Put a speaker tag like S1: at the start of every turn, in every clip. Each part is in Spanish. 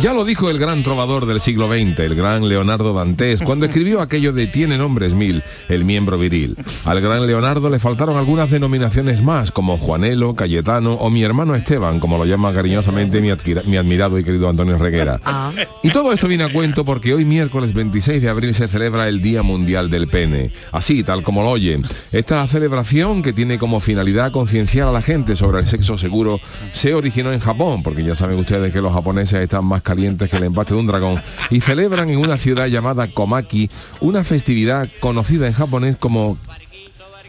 S1: Ya lo dijo el gran trovador del siglo XX, el gran Leonardo Dantes, cuando escribió aquello de Tiene nombres mil, el miembro viril. Al gran Leonardo le faltaron algunas denominaciones más, como Juanelo, Cayetano o mi hermano Esteban, como lo llama cariñosamente mi, admirado y querido Antonio Reguera. Y todo esto viene a cuento porque hoy miércoles 26 de abril se celebra el Día Mundial del Pene. Así, tal como lo oyen. Esta celebración, que tiene como finalidad concienciar a la gente sobre el sexo seguro, se originó en Japón, porque ya saben ustedes que los japoneses están más calientes que el embate de un dragón, y celebran en una ciudad llamada Komaki una festividad conocida en japonés como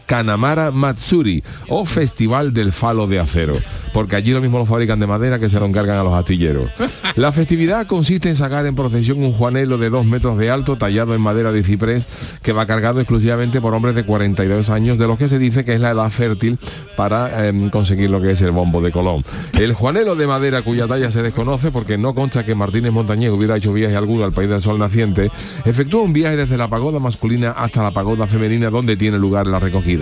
S1: Kanamara Matsuri o Festival del Falo de Acero, porque allí lo mismo lo fabrican de madera que se lo encargan a los astilleros. La festividad consiste en sacar en procesión un juanelo de dos metros de alto tallado en madera de ciprés que va cargado exclusivamente por hombres de 42 años, de los que se dice que es la edad fértil para em, conseguir lo que es el bombo de Colón. El juanelo de madera cuya talla se desconoce porque no consta que Martínez Montañés hubiera hecho viaje alguno al país del sol naciente, efectúa un viaje desde la pagoda masculina hasta la pagoda femenina donde tiene lugar la recogida.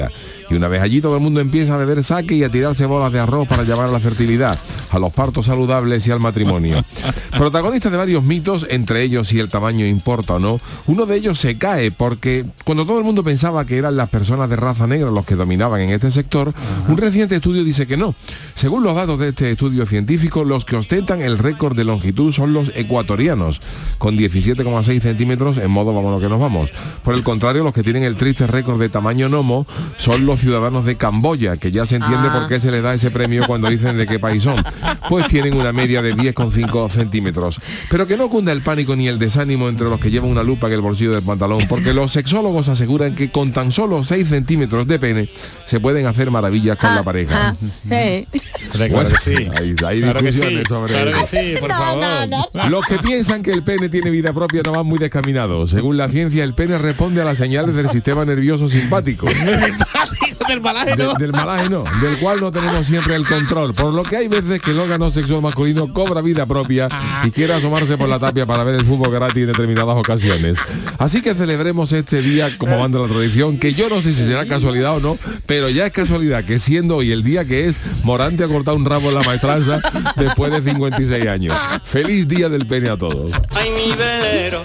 S1: Y una vez allí todo el mundo empieza a beber saque y a tirarse bolas de arroz para llamar a la fertilidad, a los partos saludables y al matrimonio. Protagonista de varios mitos, entre ellos si el tamaño importa o no, uno de ellos se cae porque cuando todo el mundo pensaba que eran las personas de raza negra los que dominaban en este sector, un reciente estudio dice que no. Según los datos de este estudio científico, los que ostentan el récord de longitud son los ecuatorianos, con 17,6 centímetros en modo vámonos que nos vamos. Por el contrario, los que tienen el triste récord de tamaño nomo son los ciudadanos de Camboya, que ya se entiende
S2: Ah.
S1: por qué se les da ese premio cuando dicen de qué país son. Pues tienen una media de 10,5 centímetros. Pero que no cunda el pánico ni el desánimo entre los que llevan una lupa en el bolsillo del pantalón, porque los sexólogos aseguran que con tan solo 6 centímetros de pene se pueden hacer maravillas con la pareja.
S3: Ah, eh.
S1: Bueno, Hay, hay
S4: Claro que
S1: discusiones
S4: sí,
S1: sobre
S4: claro que
S1: eso.
S4: sí, por favor.
S1: Los que piensan que el pene tiene vida propia no van muy descaminados. Según la ciencia, el pene responde a las señales del sistema nervioso simpático.
S4: del malaje
S1: De- del malaje no, del cual no tenemos siempre el control. Por lo que hay veces que el órgano sexual masculino cobra vida propia y quiere asomarse por la tapia para ver el fútbol gratis en determinadas ocasiones. Así que celebremos este día como manda la tradición, que yo no sé si será casualidad o no, pero ya es casualidad que siendo hoy el día que es, Morante ha cortado un rabo en la maestranza después de 56 años. Feliz día del pene a todos.
S5: Ay, mi velero,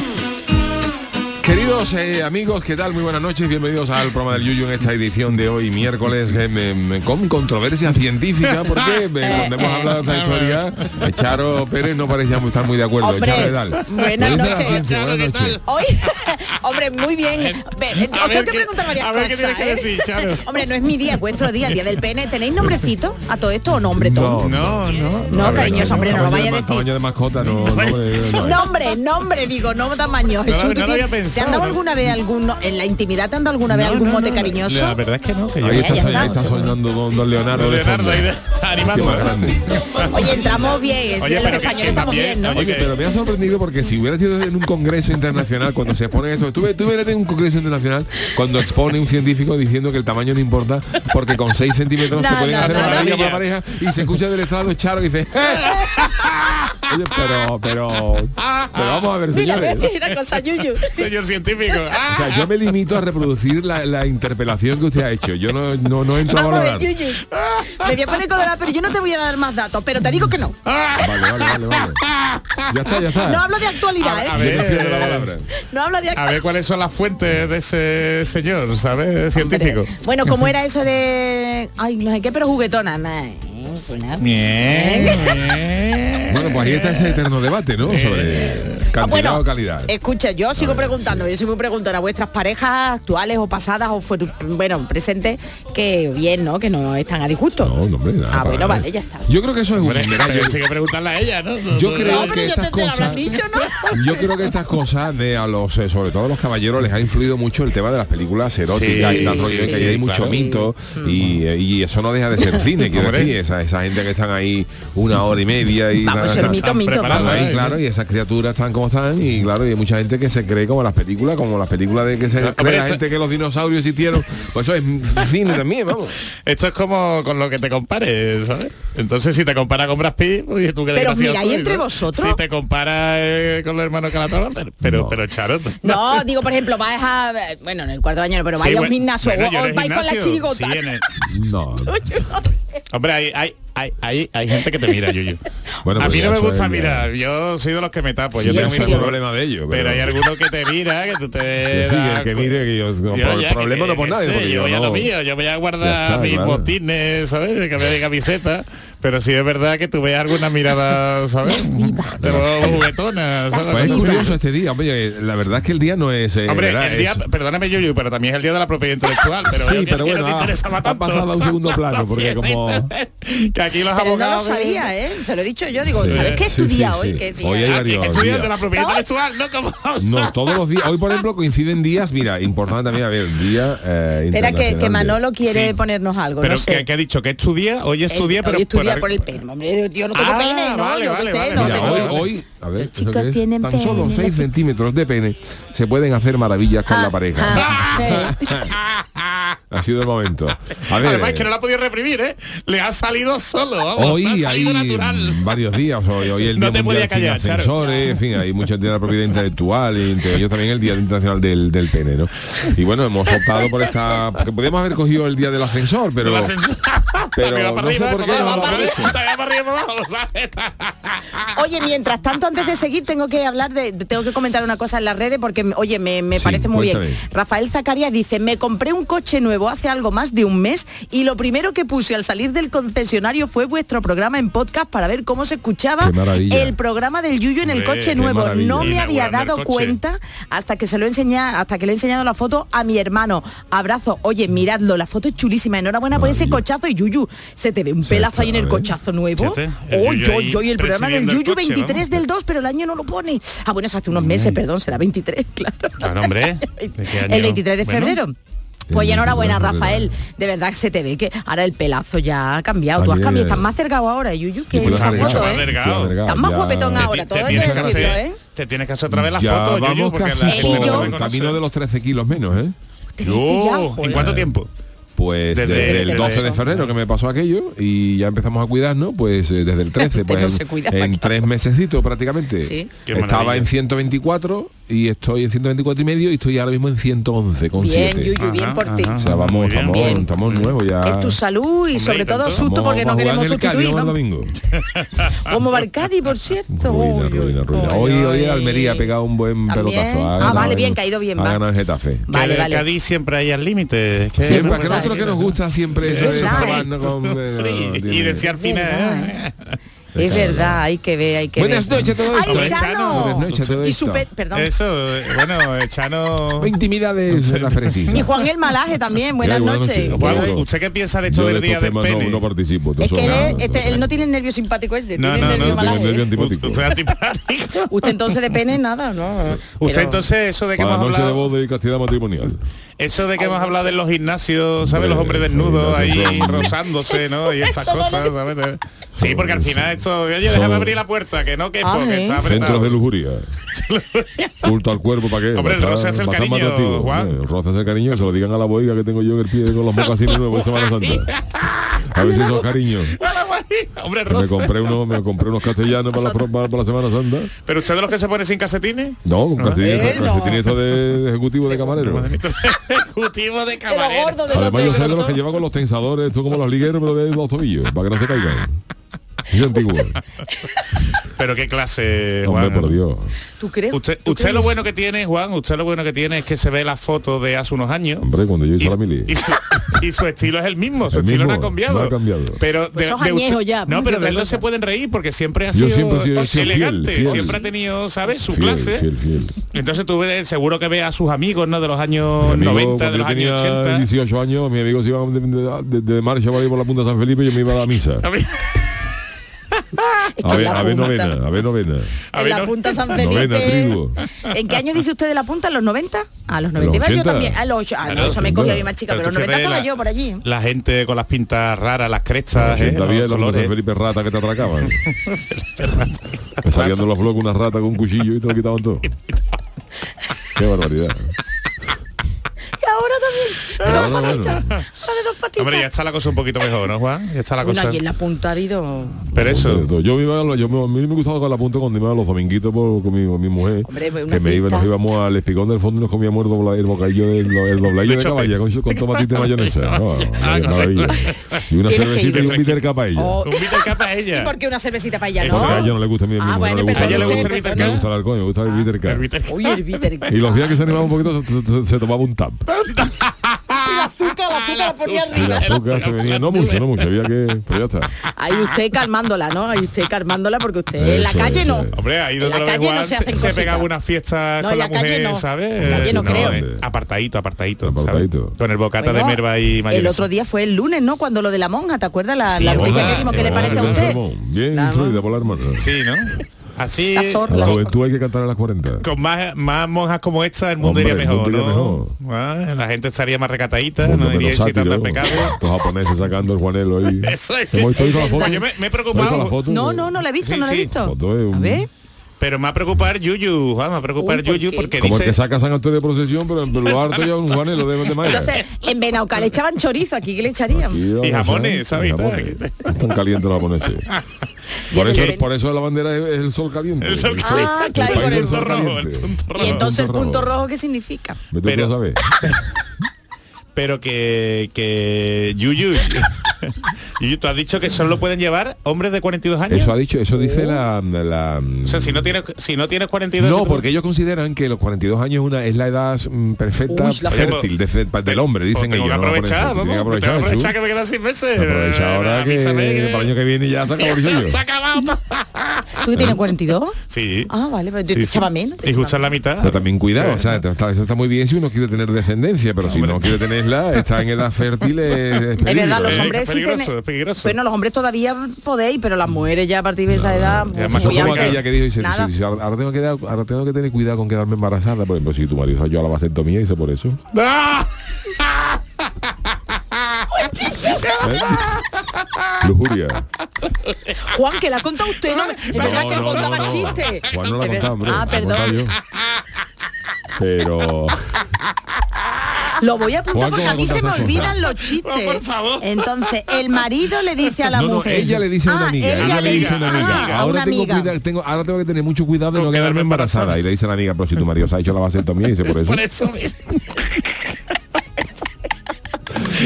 S1: Queridos eh, amigos, ¿qué tal? Muy buenas noches, bienvenidos al programa del Yuyu en esta edición de hoy, miércoles, eh, me- me- con controversia científica, porque me- cuando hemos hablado de esta historia, eh, Charo Pérez no parecía estar muy de acuerdo.
S3: Hombre,
S1: Charo, ¿qué tal?
S3: buenas
S1: Lo
S3: noches.
S1: ciencia, buenas noches.
S3: Hoy, hombre, muy bien.
S4: Ver qué-
S3: preguntar varias
S4: a ver qué tienes que
S3: ¿eh?
S4: decir, Charo.
S3: Hombre, no es mi día, es vuestro día, el día del pene. ¿Tenéis nombrecito a todo esto o nombre todo?
S4: No, no.
S3: No,
S1: A ver,
S3: cariñoso, hombre, no lo
S1: tamaño
S3: vaya
S1: de
S3: a decir.
S1: Tamaño de mascota, no, no, eh, no, no.
S3: Nombre, nombre, digo, no tamaño.
S4: No,
S3: Jesús,
S4: no
S3: ¿tú
S4: lo
S3: ¿te han dado alguna vez algún, en la intimidad te han dado alguna vez
S4: No,
S3: algún
S4: no,
S3: mote
S4: no,
S3: cariñoso?
S4: La verdad es que no, que yo
S1: Ahí está, ahí sonando don, don Leonardo.
S4: Don Leonardo ahí animando.
S1: Qué más grande.
S3: Oye, entramos bien,
S4: Oye,
S3: los
S4: pero que-
S3: españoles
S4: que
S3: estamos bien, ¿no?
S4: oye,
S1: Oye, pero me ha sorprendido porque si hubiera sido en un congreso internacional cuando se pone esto, tú, tú hubieras tenido un congreso internacional cuando expone un científico diciendo que el tamaño no importa porque con 6 centímetros se pueden
S3: no,
S1: hacer
S3: no, no.
S1: maravillas para la pareja y se escucha del estrado Charo y dice Oye, pero, pero, pero vamos a ver,
S3: Mira,
S1: señores.
S3: mira cosa, Yuyu.
S4: Señor científico.
S1: O sea, yo me limito a reproducir la, la interpelación que usted ha hecho. Yo no, no, no entro a
S3: Vamos a
S1: valorar.
S3: ver, Yuyu. Me voy a poner colorada, pero yo no te voy a dar más datos, pero te digo que no.
S1: Vale, vale, vale, vale. Ya está, ya está.
S3: No hablo de actualidad,
S4: A- a
S3: ¿eh?
S4: Ver.
S1: palabra.
S3: No hablo de
S4: A
S3: actualidad.
S4: ver cuáles son las fuentes de ese señor, ¿sabes? Científico.
S3: Bueno, ¿cómo era eso de... Ay, no sé qué, pero juguetona. Nah.
S4: Bien, bien.
S1: Bueno, pues ahí está ese eterno debate, ¿no? Sobre cantidad
S3: Ah, bueno,
S1: o calidad.
S3: Escucha, yo sigo preguntando, yo soy muy preguntona, vuestras parejas actuales o pasadas o fueron, bueno, presentes, que bien, ¿no? Que no están a disgusto.
S1: No, no, hombre, nada,
S3: ah, bueno, vale, ya está.
S1: Yo creo que eso es un...
S4: Hombre, pero
S1: yo-
S4: sí que preguntarle a ella, ¿no?
S1: Yo creo
S3: No,
S1: que
S3: yo
S1: estas
S3: te- te
S1: cosas,
S3: dicho, ¿no?
S1: yo creo que estas cosas de a los, eh, sobre todo a los caballeros les ha influido mucho el tema de las películas eróticas
S4: Sí,
S1: y tal rollo,
S4: sí,
S1: que hay
S4: sí,
S1: mucho
S4: claro.
S1: mito y, eh, y eso no deja de ser cine, quiero decir, esa, esa gente que están ahí una hora y media y
S3: Vamos, mito, mito.
S1: ahí,
S4: ¿eh?
S1: claro, y esas criaturas están como están y claro, y hay mucha gente que se cree como las películas, como las películas de que se
S4: Hombre,
S1: cree la
S4: esto-
S1: gente que los dinosaurios existieron, pues eso es cine también, vamos.
S4: Esto es como con lo que te compares, ¿sabes? Entonces si te comparas con Brad Pitt, pues tú que
S3: Pero mira, ¿y
S4: soy,
S3: entre
S4: ¿no?
S3: vosotros?
S4: Si te comparas eh, con los hermanos Calatrava, pero, pero,
S1: No.
S4: pero Charo,
S3: No, digo, por ejemplo, vais a, bueno, en el cuarto de año, pero
S4: Sí,
S3: vais a un
S4: bueno,
S3: gimnasio
S4: bueno,
S3: o- vais con la chirigota.
S4: sí, en el-
S1: No.
S4: Hombre, hay, hay, hay, hay, hay gente que te mira, Yuyu.
S1: Bueno,
S4: a
S1: pues
S4: mí
S1: ya
S4: no me gusta
S1: ya-
S4: mirar, yo soy de los que me tapo,
S3: Sí,
S4: yo
S3: en
S4: tengo mi
S1: problema de ellos.
S4: Pero hay alguno que te mira, que tú te
S1: sí, el que mire que yo, no,
S4: Yo
S1: por-
S4: ya
S1: el problema
S4: que-
S1: no por nadie,
S4: sé,
S1: porque
S4: yo
S1: yo
S4: voy a
S1: no-
S4: lo mío, yo voy a
S1: Ya
S4: guardar
S1: está,
S4: mis
S1: claro.
S4: botines, ¿sabes? Que me mi camiseta, pero sí es verdad que tú ves alguna mirada, ¿sabes? Pero juguetona, ¿sabes?
S1: Pues es
S4: Cosas así.
S1: curioso este día, hombre, la verdad es que el día no es... eh,
S4: Hombre,
S1: ¿verdad?
S4: el día,
S1: Es-
S4: perdóname Yuyu, pero también es el día de la propiedad intelectual, pero
S1: Sí, pero bueno,
S4: no te
S1: ha-
S4: interesaba
S1: ha
S4: tanto.
S1: pasado a un segundo plano, porque como-
S4: que aquí los
S3: Pero no lo
S4: abogados
S3: sabía, ¿eh? Se lo he dicho yo, digo,
S1: Sí.
S3: ¿sabes qué
S1: Sí,
S3: estudia
S1: sí,
S3: hoy?
S1: sí.
S3: ¿Qué día?
S1: Hoy hay
S4: Ah, que
S1: días.
S4: de la propiedad
S3: No.
S4: intelectual, no como
S1: No, todos los días. Hoy, por ejemplo, coinciden días, mira, importante también, a ver, día eh,
S3: Espera que, que Manolo quiere
S4: Sí.
S3: ponernos algo,
S4: Pero
S3: no sé.
S4: que, que ha dicho que estudia, hoy estudia, pero
S3: estudia
S4: por,
S3: el pene, hombre, yo no tengo
S4: Ah,
S3: pene, ¿no?
S4: vale,
S3: yo
S4: vale,
S3: sé,
S4: vale,
S3: no tengo...
S1: Hoy, hoy, a ver,
S3: Los
S1: ¿eso
S3: chicos
S1: es?
S3: tienen
S1: tan solo
S3: pene,
S1: 6
S3: la-
S1: centímetros de pene se pueden hacer maravillas con
S3: Ah,
S1: la pareja.
S3: ah,
S1: ha sido el momento. A ver,
S4: Además
S1: eh,
S4: que no la ha podido reprimir, ¿eh? Le ha salido solo, vamos.
S1: Hoy
S4: ha
S1: hay
S4: salido natural.
S1: varios días, hoy, hoy el
S4: No
S1: Día
S4: te
S1: Mundial
S4: callar,
S1: sin
S4: Charo.
S1: ascensores, en fin, hay muchos días de la propiedad intelectual y entre ellos también el Día Internacional del, del Pene, ¿no? Y bueno, hemos optado por esta... Porque podíamos haber cogido el Día del Ascensor, pero...
S3: Oye, mientras tanto, antes de seguir, tengo que hablar de, tengo que comentar una cosa en las redes porque, oye, me, me
S1: Sí,
S3: parece muy bien. Rafael Zacarías dice, me compré un coche nuevo hace algo más de un mes y lo primero que puse al salir del concesionario fue vuestro programa en podcast para ver cómo se escuchaba
S1: maravilla.
S3: el programa del Yuyo en el coche
S4: qué
S3: nuevo.
S1: maravilla.
S3: No me había dado cuenta hasta que se lo enseña, hasta que le he enseñado la foto a mi hermano. Abrazo. Oye, miradlo, la foto es chulísima. Enhorabuena por ese
S1: Maravilla.
S3: cochazo y Yuyu. Se te ve un pelazo ahí en el cochazo nuevo. Oh, yo, y el programa del Yuyu
S4: coche,
S3: 23
S4: vamos.
S3: del 2, pero el año no lo pone. Ah, bueno, es hace unos meses, perdón, será 23, claro.
S4: Hombre. ¿De?
S3: El 23 de
S4: Bueno,
S3: febrero. Pues ya enhorabuena,
S1: 23 de
S3: Rafael. De verdad que se te ve que ahora el pelazo ya ha cambiado. Tú has cambiado, estás más cercado ahora, Yuyu, que en
S1: pues
S3: esa foto, ¿eh?
S4: delgado.
S3: Estás más guapetón ahora,
S4: Te,
S3: todo
S4: hacer,
S3: ¿eh?
S4: te tienes que hacer otra vez la
S1: ya
S4: foto, Yuyu, porque
S1: el camino de los 13 kilos menos, ¿eh?
S4: ¿En cuánto tiempo?
S1: Pues
S4: Desde-
S1: desde, el
S4: desde
S1: 12 de febrero que me pasó aquello y ya empezamos a cuidarnos, pues eh, desde el 13,
S3: Usted
S1: pues
S3: no
S1: en, en tres mesecitos prácticamente.
S3: Sí.
S1: Estaba en 124 y estoy en 124 y medio y estoy ahora mismo en 111 con
S3: Bien,
S1: 7.
S3: Yuyu, bien por ti.
S1: O sea, vamos, estamos,
S3: Bien.
S1: estamos nuevos ya.
S3: Es tu salud y
S4: Hombre,
S3: sobre todo
S4: tanto.
S3: susto porque no queremos sustituir. Como Barcadi, por cierto.
S1: Ruina, ruina, ruina. Hoy, hoy. Almería ha pegado un buen
S3: ¿También?
S1: pelotazo. Ha
S3: Ah, vale, bien, caído bien,
S1: Ha ganado el Getafe.
S3: Vale, vale.
S4: Cádiz siempre hay al límite. que
S1: Siempre,
S4: no
S1: a que
S4: puede-
S1: nosotros que nos gusta siempre
S4: Sí,
S1: eso de con... eh, no,
S4: Y decía al final... ¿eh?
S3: Es verdad, hay que ver, hay que
S1: Buenas
S3: ver.
S1: noches todo
S3: ¡Ay,
S1: esto.
S4: ¿eh?
S3: Chano!
S1: Buenas noches todo
S3: Y
S1: esto.
S3: su pe- perdón.
S4: Eso, eh, bueno, Chano...
S1: Intimidades en la fresita.
S3: Y Juan el Malaje también, buenas
S1: Ay, buenas
S3: noches.
S4: ¿Usted qué piensa de esto
S1: Yo de
S4: del día del
S1: temas no,
S4: pene?
S1: no participo.
S3: Es que él, este, él no tiene el nervio simpático ese,
S4: No,
S3: tiene
S4: no,
S3: el nervio
S4: no,
S3: malaje.
S1: antipático.
S4: Usted antipático.
S3: Usted entonces de pene nada, ¿no?
S4: Usted
S3: Pero-
S4: entonces eso de que hemos
S1: la noche de
S4: hablado,
S1: boda y castidad matrimonial.
S4: Eso de que hemos hablado de los gimnasios, ¿sabes? Los
S1: Hombre,
S4: hombres
S1: eso,
S4: desnudos ahí
S1: eso son-
S4: rozándose, ¿no? Y estas cosas, ¿sabes? Sí, porque al final esto, oye, déjame abrir la puerta, que no
S3: Ah,
S4: que
S3: ¿eh?
S4: está apretado.
S1: Centros de lujuria. Culto al cuerpo, ¿para qué?
S4: Hombre, el roce es el cariño. Juan.
S1: El roce es el cariño, se lo digan a la boiga que tengo yo en el pie con los mocasines nuevos de Semana Santa. A ver si esos cariños.
S4: Hombre,
S1: me compré unos, me compré unos castellanos para la, para, para la Semana Santa.
S4: ¿Pero usted de los que se pone sin calcetines?
S1: No, con calcetines,
S3: él no.
S1: de, de ejecutivo de camarero.
S4: Ejecutivo de camarero.
S1: Además yo soy de los que lleva con los tensadores, esto como los ligueros, pero de los tobillos, para que no se caigan. Antiguo.
S4: Pero qué clase,
S1: Hombre,
S4: Juan.
S1: por Dios.
S3: ¿Tú crees?
S4: Usted,
S3: ¿Tú
S4: usted
S3: crees?
S4: lo bueno que tiene, Juan, usted lo bueno que tiene es que se ve la foto de hace unos años.
S1: Hombre, cuando yo hice
S4: y,
S1: la mili.
S4: y su, y su estilo es el mismo, su
S1: El
S4: estilo no ha cambiado.
S1: no ha cambiado.
S4: Pero
S3: Pues sos añejo ya,
S4: no, pero de él no se pueden reír porque siempre ha
S1: Yo
S4: sido,
S1: siempre he sido- he sido fiel,
S4: elegante,
S1: fiel.
S4: siempre ha tenido, ¿sabes? Su
S1: Fiel,
S4: clase.
S1: fiel, fiel.
S4: Entonces tú ves, seguro que ve a sus amigos, ¿no? De los años
S1: Mi amigo,
S4: 90,
S1: cuando
S4: de los
S1: yo
S4: años
S1: tenía
S4: 80.
S1: 18 años, mis amigos iban de, de- de- de marcha por la punta de San Felipe y yo me iba a la misa.
S4: A mí-
S3: Es que
S1: A
S3: en
S1: ver, novena, a ver novena.
S4: A
S3: En
S4: ver,
S3: la punta San
S1: Novena,
S3: Felipe. ¿En qué año dice usted de la punta? ¿En los 90? A los 90 iba yo
S1: 80.
S3: también. A los 8. Ah, no, eso me
S1: sin
S3: cogió a
S1: duda.
S3: mi más chica,
S4: Pero
S3: los 90
S4: fíjate
S3: estaba yo por allí.
S4: La gente con las pintas raras, las crestas, ¿eh?
S1: Todavía
S4: los
S1: los
S4: colores.
S1: Felipe rata que te atracaban. De los flocos una rata con un cuchillo y te lo quitaban todo. Qué barbaridad.
S3: También. De dos
S1: bueno.
S3: patitas. De dos patitas.
S4: Hombre, ya está la cosa un poquito mejor, ¿no, Juan? Ya está la
S3: Bueno,
S4: cosa.
S3: aquí en la punta ha habido...
S4: Pero eso,
S1: Yo me iba, a- yo me, a mí me gustaba con la punta cuando iba a los dominguitos por, con, mi, con mi mujer.
S3: Hombre, una
S1: que me iba, nos íbamos al espigón del fondo y nos comíamos el, dobla- el bocadillo del el dobladillo
S4: De
S1: caballa con, con tomatito y mayonesa. No,
S4: Ah,
S1: maravilla. Y una cervecita y un bitter cap a ella.
S3: Oh,
S4: un bitter cap a
S3: ¿Y
S4: ella.
S3: por qué una cervecita para
S4: Eso,
S3: no?
S1: Porque a ella no le gusta a mí
S3: Ah, bueno, pero
S4: a ella le gusta el bitter
S1: me gusta el alcohol, me gusta el bitter.
S4: El bitter cap.
S3: Uy, el bitter.
S1: Y los días que se animaba un poquito se tomaba un tap.
S3: Azúcar, la azúcar la ponía arriba.
S1: azúcar se venía, no mucho, no mucho, había que, pero ya está.
S3: Ahí usted calmándola, ¿no? Ahí usted calmándola porque usted en la
S1: Eso,
S3: calle
S1: eso
S3: no.
S4: Hombre, ahí donde
S3: la
S4: lo ve
S3: calle no se
S4: se, se pegaba una fiesta
S3: No,
S4: con la,
S3: la calle
S4: mujer,
S3: no.
S4: ¿sabes?
S3: En la calle no creo.
S4: eh, apartadito, apartadito,
S1: Apartadito.
S4: ¿sabes? Con el bocata de
S3: Bueno,
S4: merva y mayonesa.
S3: El otro día fue el lunes, ¿no? Cuando lo de la monja, ¿te acuerdas? La,
S4: Sí,
S3: la que dimos, ¿qué le parece a usted?
S1: Bien
S3: La-
S1: instruida por la hermana.
S4: Sí, ¿no? Así,
S3: La zorra.
S1: La
S3: La-
S1: juventud hay que cantar a las 40.
S4: con más, más monjas como esta, el mundo
S1: Hombre,
S4: iría
S1: el
S4: mejor,
S1: mundo
S4: ¿no?
S1: iría
S4: Ah, la gente estaría más recatadita,
S1: Mundo
S4: no iría al
S1: sátiro,
S4: pecado.
S1: Estos japoneses sacando el Juanelo ahí.
S4: Me, me he
S1: ¿Has visto la
S4: preocupado,
S1: foto?
S3: No, no, no la he visto,
S4: Sí,
S3: no la he visto.
S1: Foto es un-
S3: A ver.
S4: pero me va a preocupar Yuyu, Juan, me va a preocupar
S3: Uy, ¿por
S4: Yuyu
S3: qué?
S4: porque
S1: Como el
S4: dice...
S1: que saca San Antonio de procesión, pero en harto ya un Juanelo de, de Maya.
S3: Entonces, en Benauca le echaban chorizo, aquí que le echarían.
S1: Aquí,
S4: Y jamones, ¿sabes?
S1: y jamones. Están calientes los japoneses. Por
S3: el-
S1: eso, por eso la bandera es, el sol caliente.
S4: El sol
S3: caliente. Ah,
S1: el
S3: claro,
S1: país
S3: con
S1: del
S3: el
S1: sol
S4: punto rojo, el
S1: caliente.
S4: punto rojo.
S3: Y entonces el
S1: Punto
S3: punto
S1: rojo.
S3: rojo, ¿qué significa?
S4: Pero- pero que que Yuyu Yuyu tú has dicho que solo pueden llevar hombres de 42 años
S1: Eso ha dicho, eso dice la, la
S4: o sea si no tienes si no tienes 42
S1: no, porque ellos consideran que los 42 años una es la edad mm, perfecta,
S3: Uy, la-
S1: fértil, de fe- del hombre,
S4: pues
S1: dicen
S4: tengo
S1: ellos.
S4: que aprovechar vamos
S1: tienen que
S4: tengo que
S1: aprovechar,
S4: aprovechar que me quedan seis meses
S1: Aprovecha ahora que para el año que viene ya se acabó
S4: se ha acabado.
S3: ¿Tú que tienes 42?
S4: sí
S3: Ah, vale, pues te
S4: Sí,
S3: menos. te
S4: y justo en la mitad
S1: Pero también cuidado, o sea, está, eso está muy bien si uno quiere tener descendencia, pero si
S4: Hombre.
S1: no quiere tenerla, está en edad fértil, es, es
S3: Es
S1: peligro,
S3: verdad, los
S1: ¿eh?
S4: Es
S3: hombres sí tienen-
S4: peligroso.
S3: Bueno, los hombres todavía podéis, pero las mujeres ya a partir de esa edad...
S4: ya más
S1: Eso
S3: muy
S1: es como
S3: antes.
S1: aquella que dijo, dice,
S3: Nada.
S1: dice, ahora, tengo que dar- ahora tengo que tener cuidado con quedarme embarazada, por ejemplo, si tu marido yo a la vasectomía dice por eso.
S4: ¡Ah!
S1: ¿Eh? Lujuria.
S3: Juan, que la ha contado usted, ¿no? Es verdad que
S1: no,
S3: contaba
S1: no, no.
S3: chiste.
S1: Juan no la contado, hombre.
S3: Ah, perdón.
S1: yo. Pero
S3: Lo voy a apuntar porque
S1: ¿cómo
S3: a mí se me olvidan los chistes.
S4: Oh, por favor.
S3: Entonces, el marido le dice a la
S1: no, no,
S3: mujer.
S1: ella le dice a una
S3: Ah,
S1: amiga,
S3: ella
S1: ella le dice a una
S3: ah,
S1: amiga,
S3: a
S1: ahora
S3: una
S1: tengo,
S3: amiga.
S1: cuida- tengo, ahora tengo que tener mucho cuidado de no quedarme embarazada. Y le dice a la amiga, pero si tu marido se ha hecho la vasectomía, dice por eso.
S4: por eso mismo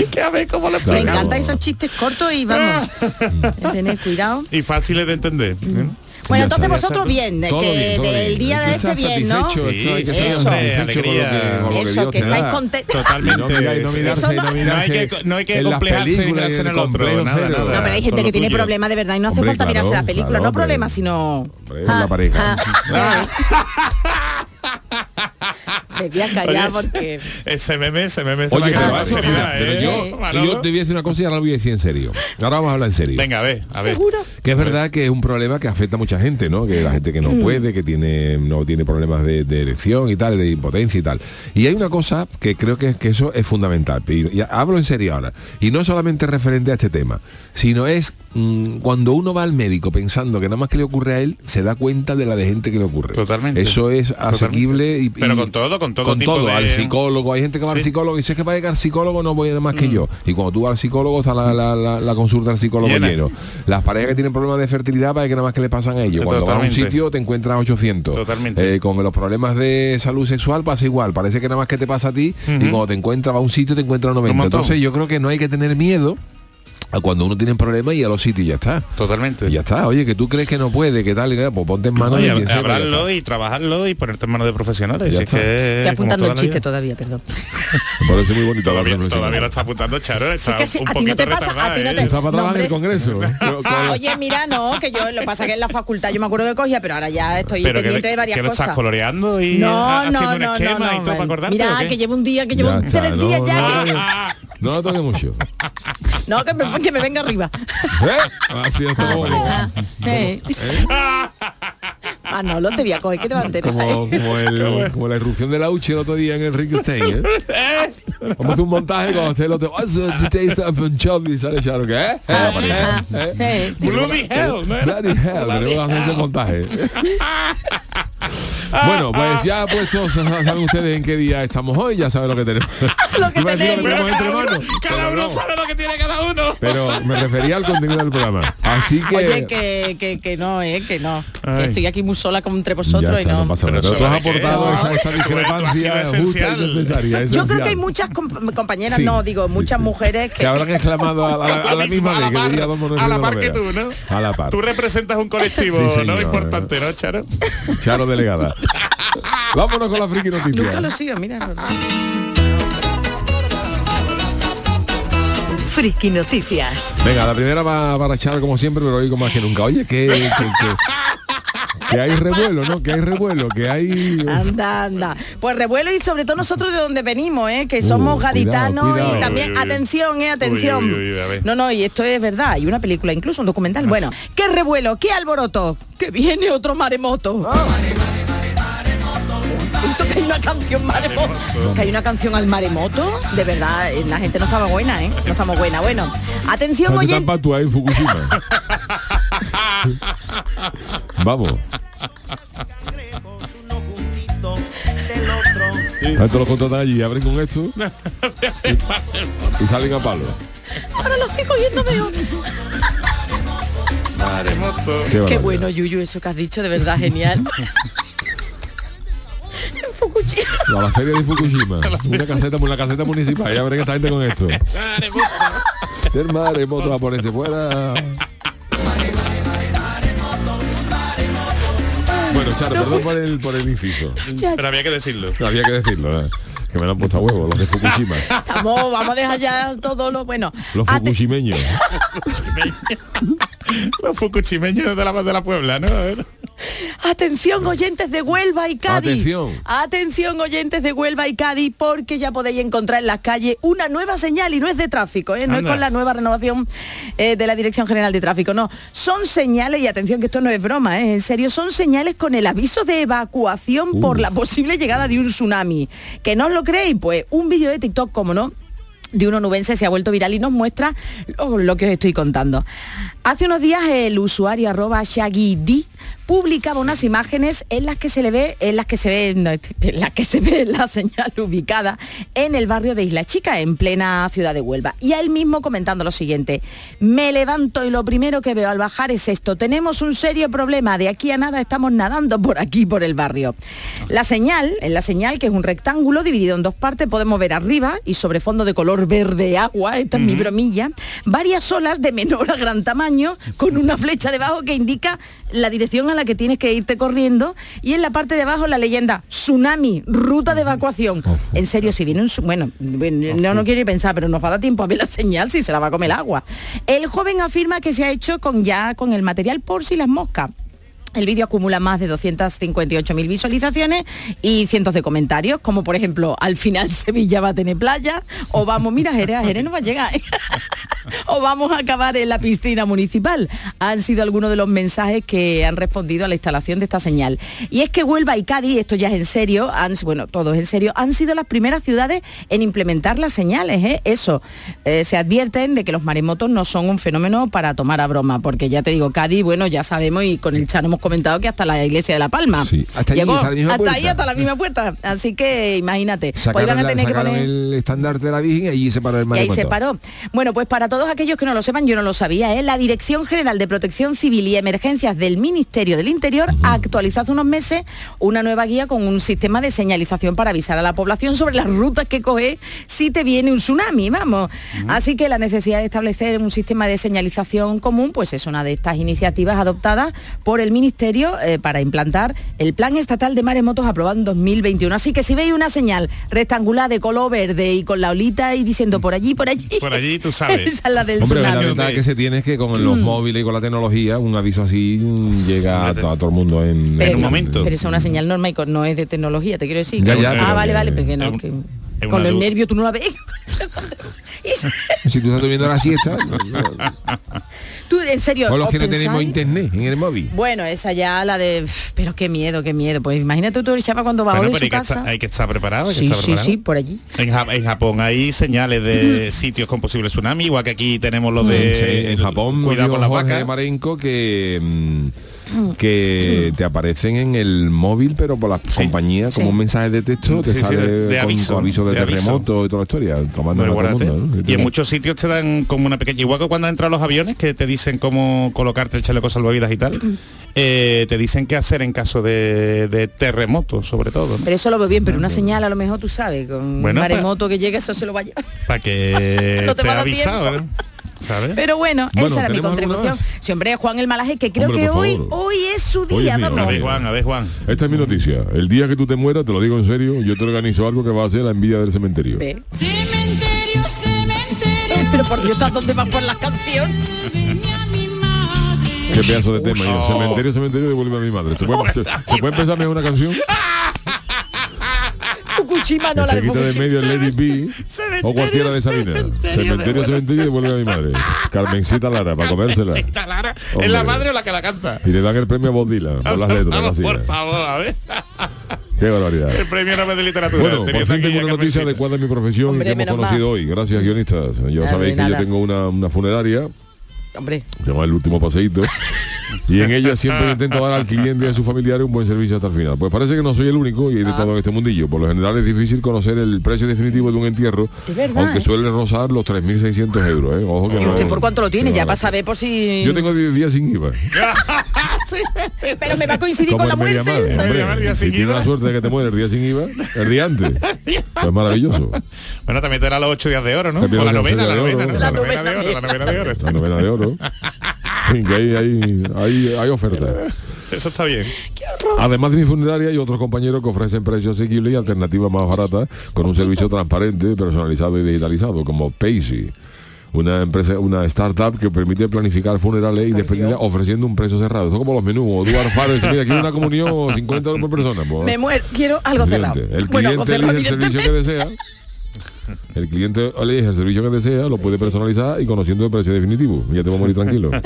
S4: que a ver cómo le
S3: Me encantan esos chistes cortos y vamos. Tener cuidado.
S4: y fáciles de entender ¿eh?
S3: Bueno,
S1: Ya
S3: entonces vosotros bien, de que del
S1: bien.
S3: día de este bien, ¿no?
S4: Sí,
S1: hay que
S4: sí,
S1: estar
S3: hombre,
S1: satisfecho con lo que-
S4: alegría.
S1: con lo que
S3: Eso,
S1: Dios
S3: que estáis contentos.
S4: Totalmente.
S1: Y no miráis, no
S4: sí.
S1: mirarse,
S3: Eso
S1: y no
S3: no-
S4: No hay que- no hay que
S1: en las
S4: complejarse
S1: películas
S4: mirarse
S1: y
S4: en el otro.
S3: No, pero hay gente que tiene problemas de verdad y no hace
S1: Hombre,
S3: falta mirarse la película,
S1: claro,
S3: no problemas, sino...
S1: La pareja.
S3: Me voy a callar
S4: Oye,
S3: porque...
S4: Ese meme, ese meme se
S1: Oye,
S4: me
S1: va,
S4: seriedad,
S1: pero
S4: ¿eh?
S1: yo,
S4: Manolo.
S1: yo te voy a decir una cosa y ahora lo voy a decir en serio. Ahora vamos a hablar en serio.
S4: Venga, a ver, a ver.
S3: ¿Seguro?
S1: Que es verdad que es un problema que afecta a mucha gente, ¿no? Que la gente que no
S3: Mm.
S1: puede, que tiene no tiene problemas de, de erección y tal, de impotencia y tal. Y hay una cosa que creo que, que eso es fundamental. Y, y hablo en serio ahora. Y no solamente referente a este tema, sino es cuando uno va al médico pensando que nada más que le ocurre a él, se da cuenta de la de gente que le ocurre.
S4: Totalmente.
S1: Eso es asequible y,
S4: Pero con todo, con todo
S1: con
S4: tipo
S1: todo,
S4: de-
S1: al psicólogo. Hay gente que va al psicólogo y dice que para llegar al psicólogo no voy a ir más que yo. Y cuando tú vas al psicólogo está la, la- la- la consulta del psicólogo
S4: Llena.
S1: lleno. Las parejas que tienen problemas de fertilidad para que nada más que le pasan a ellos. Cuando vas a un sitio te encuentras 800.
S4: Totalmente.
S1: Eh, con los problemas de salud sexual pasa igual. Parece que nada más que te pasa a ti y cuando te encuentras a un sitio te encuentras 90.
S4: montón.
S1: Entonces yo creo que no hay que tener miedo a cuando uno tiene problemas y a los sitios y ya está.
S4: Totalmente.
S1: Y ya está. Oye, que tú crees que no puede, que tal, que, pues ponte en manos
S4: No, y
S1: sepa, ya
S4: hablarlo
S1: está.
S4: y trabajarlo y ponerte en manos de profesionales.
S1: Ya
S4: Si es
S1: está.
S4: que,
S3: Estoy apuntando el
S4: la
S3: chiste todavía, perdón.
S1: Me parece muy bonito la
S4: Todavía,
S1: reflexión.
S4: todavía lo está apuntando Charo.
S3: Sí,
S4: Está
S3: que sí,
S4: un
S3: a ti no
S4: poquito
S3: te pasa, a ti no
S4: ¿eh?
S3: te-
S1: Está para
S3: No,
S1: trabajar en el
S3: hombre.
S1: Congreso. Con-
S3: Oye, mira, no, que yo lo que pasa que en la facultad yo me acuerdo que cogía, pero ahora ya estoy
S4: Pero que,
S3: pendiente de varias
S4: que lo
S3: cosas.
S4: estás coloreando y
S3: No,
S4: ha- haciendo
S3: no,
S4: un
S3: no,
S4: esquema
S3: no,
S4: y
S3: no.
S4: todo para acordarte.
S3: Mira, que llevo un día, que llevo
S1: está,
S3: tres
S1: no,
S3: días ya.
S1: no,
S3: que-
S1: no, no lo toque mucho.
S3: No, que me, que me venga arriba.
S1: ¿Eh? Así es como,
S3: Eh. Ah, no, lo te voy a coger, que te va a enterar.
S1: como, como, el- como la irrupción de la Uche el otro día en el Rick Stein, ¿eh? Vamos a hacer un montaje cuando usted el otro sale Charo, ¿qué? ¿Eh?
S3: Ah,
S1: ¿Eh?
S3: eh.
S4: Bloody hell, ¿no?
S1: Bloody hell, tenemos que hacer ese montaje. Bueno, pues ya puestos, saben ustedes en qué día estamos hoy, ya saben lo que tenemos.
S3: Lo que
S1: Iba a decir
S3: tenemos.
S1: tenemos entre
S4: Cada uno,
S1: manos,
S4: cada uno
S1: no.
S4: sabe lo que tiene cada uno.
S1: Pero me refería al contenido del programa. Así que...
S3: Oye, que, que, que no, eh, que no. Que estoy aquí muy sola como entre vosotros y no.
S1: pasa nada.
S4: Pero
S1: tú has
S4: que-
S1: aportado
S4: No.
S1: esa, discrepancia justa y necesaria.
S3: Yo creo que hay muchas comp- compañeras, no, digo, muchas mujeres que...
S1: que habrán exclamado a la, misma
S4: a la
S1: vez, que
S4: par, a la que tú, ¿no?
S1: A la par.
S4: Tú representas un colectivo, ¿no? Importante, ¿no, Charo?
S1: Charo delegada. Vámonos con la friki noticia.
S3: Nunca lo sigo, mira.
S6: Friki Noticias.
S1: Venga, la primera va para Charo como siempre, pero hoy con más que nunca. Oye, que, que, que- que hay revuelo, ¿no? Que hay revuelo, que hay...
S3: Anda, anda. Pues revuelo y sobre todo nosotros de donde venimos, ¿eh? que somos
S1: Uh,
S3: gaditanos
S1: cuidado, cuidado.
S3: y también,
S4: Uy, uy, uy.
S3: atención, ¿eh? Atención.
S4: Uy, uy, uy, a ver.
S3: no, no, y esto es verdad, hay una película, incluso un documental. Bueno, ¿qué revuelo? ¿Qué alboroto? Que viene otro maremoto. Esto que hay una canción maremoto. Que hay una canción al maremoto, de verdad, eh, la gente no estaba buena, ¿eh? No estamos buena. Bueno, atención,
S1: ¿Dónde
S3: oye.
S1: están Patua en Fukushima? Vamos. Esto lo contratan allí, abren con esto y, y salen a palo.
S3: Ahora lo estoy cogiendo.
S4: Maremoto.
S1: Qué,
S3: Qué bueno, Yuyu, eso que has dicho, de verdad, genial.
S1: A la feria de Fukushima. Una caseta, una caseta municipal. Ya abren esta gente con esto. El maremoto a ponerse fuera. Bueno, Charo, perdón por el, por el inciso.
S4: Pero había que decirlo.
S1: Había que decirlo. ¿eh? Que me lo han puesto a huevo, los de Fukushima.
S3: Estamos, vamos a dejar ya todo lo bueno.
S1: Los fukushimeños.
S4: Los fukuchimeños de la, de la Puebla, ¿no?
S3: Atención oyentes de Huelva y Cádiz.
S1: Atención.
S3: Atención oyentes de Huelva y Cádiz porque ya podéis encontrar en las calles una nueva señal y no es de tráfico, ¿eh? no es con la nueva renovación eh, de la Dirección General de Tráfico, no. Son señales, y atención que esto no es broma, ¿eh? en serio, son señales con el aviso de evacuación
S1: Uh.
S3: por la posible llegada de un tsunami. ¿Que no os lo creéis? Pues un vídeo de TikTok, como no, de un onubense se ha vuelto viral y nos muestra lo, lo que os estoy contando. Hace unos días el usuario arroba shaggyD publicaba unas imágenes en las que se le ve, en las que se ve, no, en las que se ve la señal ubicada en el barrio de Isla Chica, en plena ciudad de Huelva. Y a él mismo comentando lo siguiente, me levanto y lo primero que veo al bajar es esto, tenemos un serio problema, de aquí a nada estamos nadando por aquí, por el barrio. La señal, en la señal que es un rectángulo dividido en dos partes, podemos ver arriba y sobre fondo de color verde agua, esta es mi bromilla, varias olas de menor a gran tamaño con una flecha debajo que indica la dirección a la que tienes que irte corriendo y en la parte de abajo la leyenda tsunami, ruta de evacuación. En serio, si viene un... Bueno, no, no quiero pensar, pero nos va a dar tiempo a ver la señal si se la va a comer el agua. El joven afirma que se ha hecho con ya con el material por si las moscas. El vídeo acumula más de 258.000 visualizaciones y cientos de comentarios, como por ejemplo, al final Sevilla va a tener playa, o vamos, mira, Jerez, a Jerez no va a llegar, o vamos a acabar en la piscina municipal. Han sido algunos de los mensajes que han respondido a la instalación de esta señal. Y es que Huelva y Cádiz, esto ya es en serio, han, bueno, todos en serio, han sido las primeras ciudades en implementar las señales, ¿eh? Eso, eh, se advierten de que los maremotos no son un fenómeno para tomar a broma, porque ya te digo, Cádiz, bueno, ya sabemos y con el Chano hemos comentado que hasta la iglesia de La Palma.
S1: Sí, hasta allí,
S3: Llegó
S1: hasta la misma
S3: hasta ahí, hasta la misma puerta. Así que imagínate. Pues
S1: Sacaron,
S3: a que poner...
S1: el estandarte de la Virgen y allí se paró el
S3: Y ahí se paró. Bueno, pues para todos aquellos que no lo sepan, yo no lo sabía, ¿eh? la Dirección General de Protección Civil y Emergencias del Ministerio del Interior ha actualizado hace unos meses una nueva guía con un sistema de señalización para avisar a la población sobre las rutas que coge si te viene un tsunami, vamos. Así que la necesidad de establecer un sistema de señalización común, pues es una de estas iniciativas adoptadas por el Ministerio eh, para implantar el Plan Estatal de Maremotos aprobado en 2021. Así que si veis una señal rectangular de color verde y con la olita y diciendo por allí, por allí.
S4: Por allí tú sabes.
S3: Esa es la del
S1: Hombre, la ventaja que se tiene es que con
S3: Mm.
S1: los móviles y con la tecnología, un aviso así mm, llega a, to- a todo el mundo en,
S3: Pero,
S4: un momento.
S3: pero es una señal normal y con- no es de tecnología, te quiero decir.
S1: Ya,
S3: que-
S1: ya,
S3: ah,
S1: pero
S3: vale,
S1: que-
S3: vale, porque no,
S4: es un-
S3: que-
S4: es
S3: con el nervio tú no la ves. Y
S1: Si tú estás durmiendo la siesta,
S3: tú, en serio,
S1: o los
S3: ¿os
S1: que no tenemos internet en el móvil.
S3: Bueno, esa ya la de... Pero qué miedo, qué miedo. Pues imagínate tú el chapa cuando bajó
S4: Bueno,
S3: de
S4: pero
S3: su
S4: hay que,
S3: casa.
S4: estar, hay que estar preparado. hay que
S3: sí,
S4: estar
S3: sí,
S4: preparado.
S3: sí, por allí.
S4: En, Ja- en Japón hay señales de sitios con posible tsunami, igual que aquí tenemos lo de
S1: Sí, en Japón
S4: cuidado con las
S1: Jorge
S4: vacas.
S1: Marenco que mm, que te aparecen en el móvil pero por la compañía como
S3: Sí.
S1: un mensaje de texto te
S4: Sí,
S1: sale
S4: de-
S1: con
S4: aviso,
S1: de,
S4: de aviso.
S1: terremoto y toda la historia tomando.
S4: Y en muchos sitios te dan como una pequeña, igual que cuando entran los aviones, que te dicen cómo colocarte el chaleco salvavidas y tal, eh, te dicen qué hacer en caso de, de terremoto, sobre todo.
S3: Pero eso lo veo bien, pero una señal a lo mejor tú sabes, con
S4: Bueno,
S3: un
S4: pues-
S3: maremoto que llegue, eso se lo va a llevar.
S4: Para que
S3: No te
S4: esté avisado. ¿no? ¿Sabes?
S3: Pero bueno,
S1: Bueno,
S3: esa era mi
S1: ¿tenemos alguna
S3: contribución. Si hombre, Juan el Malaje, que creo
S1: Hombre,
S3: que hoy, hoy es su
S1: Hoy es
S3: día,
S1: mío,
S3: vamos.
S4: a ver, Juan, a ver, Juan.
S1: esta es mi noticia el día que tú te mueras te lo digo en serio yo te organizo algo que va a ser la envidia del cementerio
S3: Ve.
S2: Cementerio, cementerio,
S3: Pero por Dios, ¿a dónde vas por las canciones?
S1: qué pedazo de tema yo.
S4: Oh.
S1: cementerio cementerio devuelve a mi madre ¿se puede, se, se puede empezar mejor una canción
S3: Fukushima, no la
S1: se
S3: de
S1: quita de medio el Lady B o cualquiera de Sabina cementerio cementerio devuelve a mi madre Carmencita Lara para comérsela
S4: Cita Lara,
S1: Hombre.
S4: ¿Es la madre o la que la canta?
S1: y le dan el premio a Bob Dylan por las letras
S4: Vamos, por favor, a ver.
S1: qué barbaridad
S4: El premio Nobel de Literatura.
S1: Bueno, por fin
S4: aquí
S1: tengo una noticia
S4: Carmencita.
S1: adecuada a mi profesión
S3: Hombre,
S1: y que hemos conocido
S3: mal.
S1: hoy. Gracias, guionistas. Ya sabéis
S3: de
S1: que yo tengo una, una funeraria,
S3: Hombre,
S1: se llama El Último Paseíto, y en ella siempre intento dar al cliente y a sus familiares un buen servicio hasta el final. Pues parece que no soy el único y hay de
S3: Ah.
S1: todo en este mundillo. Por lo general es difícil conocer el precio definitivo de un entierro,
S3: verdad,
S1: aunque
S3: ¿eh?
S1: suele rozar los 3.600 euros. ¿eh? Ojo que
S3: ¿y
S1: no-
S3: usted por cuánto lo tiene? Ya para saber por si...
S1: Yo tengo 10 días sin IVA.
S3: Pero me va a coincidir con la muerte.
S4: Día
S1: si
S4: sin
S1: tienes
S4: IVA.
S1: la suerte de que te mueres el día sin IVA, el día antes. Pues maravilloso.
S4: Bueno, también te da los ocho días de oro, ¿no?
S1: También
S4: O la novena, la novena,
S1: oro.
S4: ¿no?
S3: La
S4: La novena de
S3: novena
S4: oro, la novena de oro.
S1: La novena de oro. Que hay, hay, hay, hay ofertas.
S4: Eso está bien.
S1: Además de mi funeraria hay otros compañeros que ofrecen precios asequibles y alternativas más baratas con un servicio transparente, personalizado y digitalizado, como Paisy. Una empresa, una startup que permite planificar funerales y despedidas ofreciendo un precio cerrado. Son como los menús. O Eduard Faro dice, mira, aquí una comunión 50 euros por persona. Pues,
S3: Me muero, quiero algo cerrado.
S1: El
S3: Bueno, algo
S1: cliente
S3: cerrado,
S1: elige el servicio que desea. El cliente elige el servicio que desea, lo puede personalizar y conociendo el precio definitivo. Y ya te voy a morir tranquilo.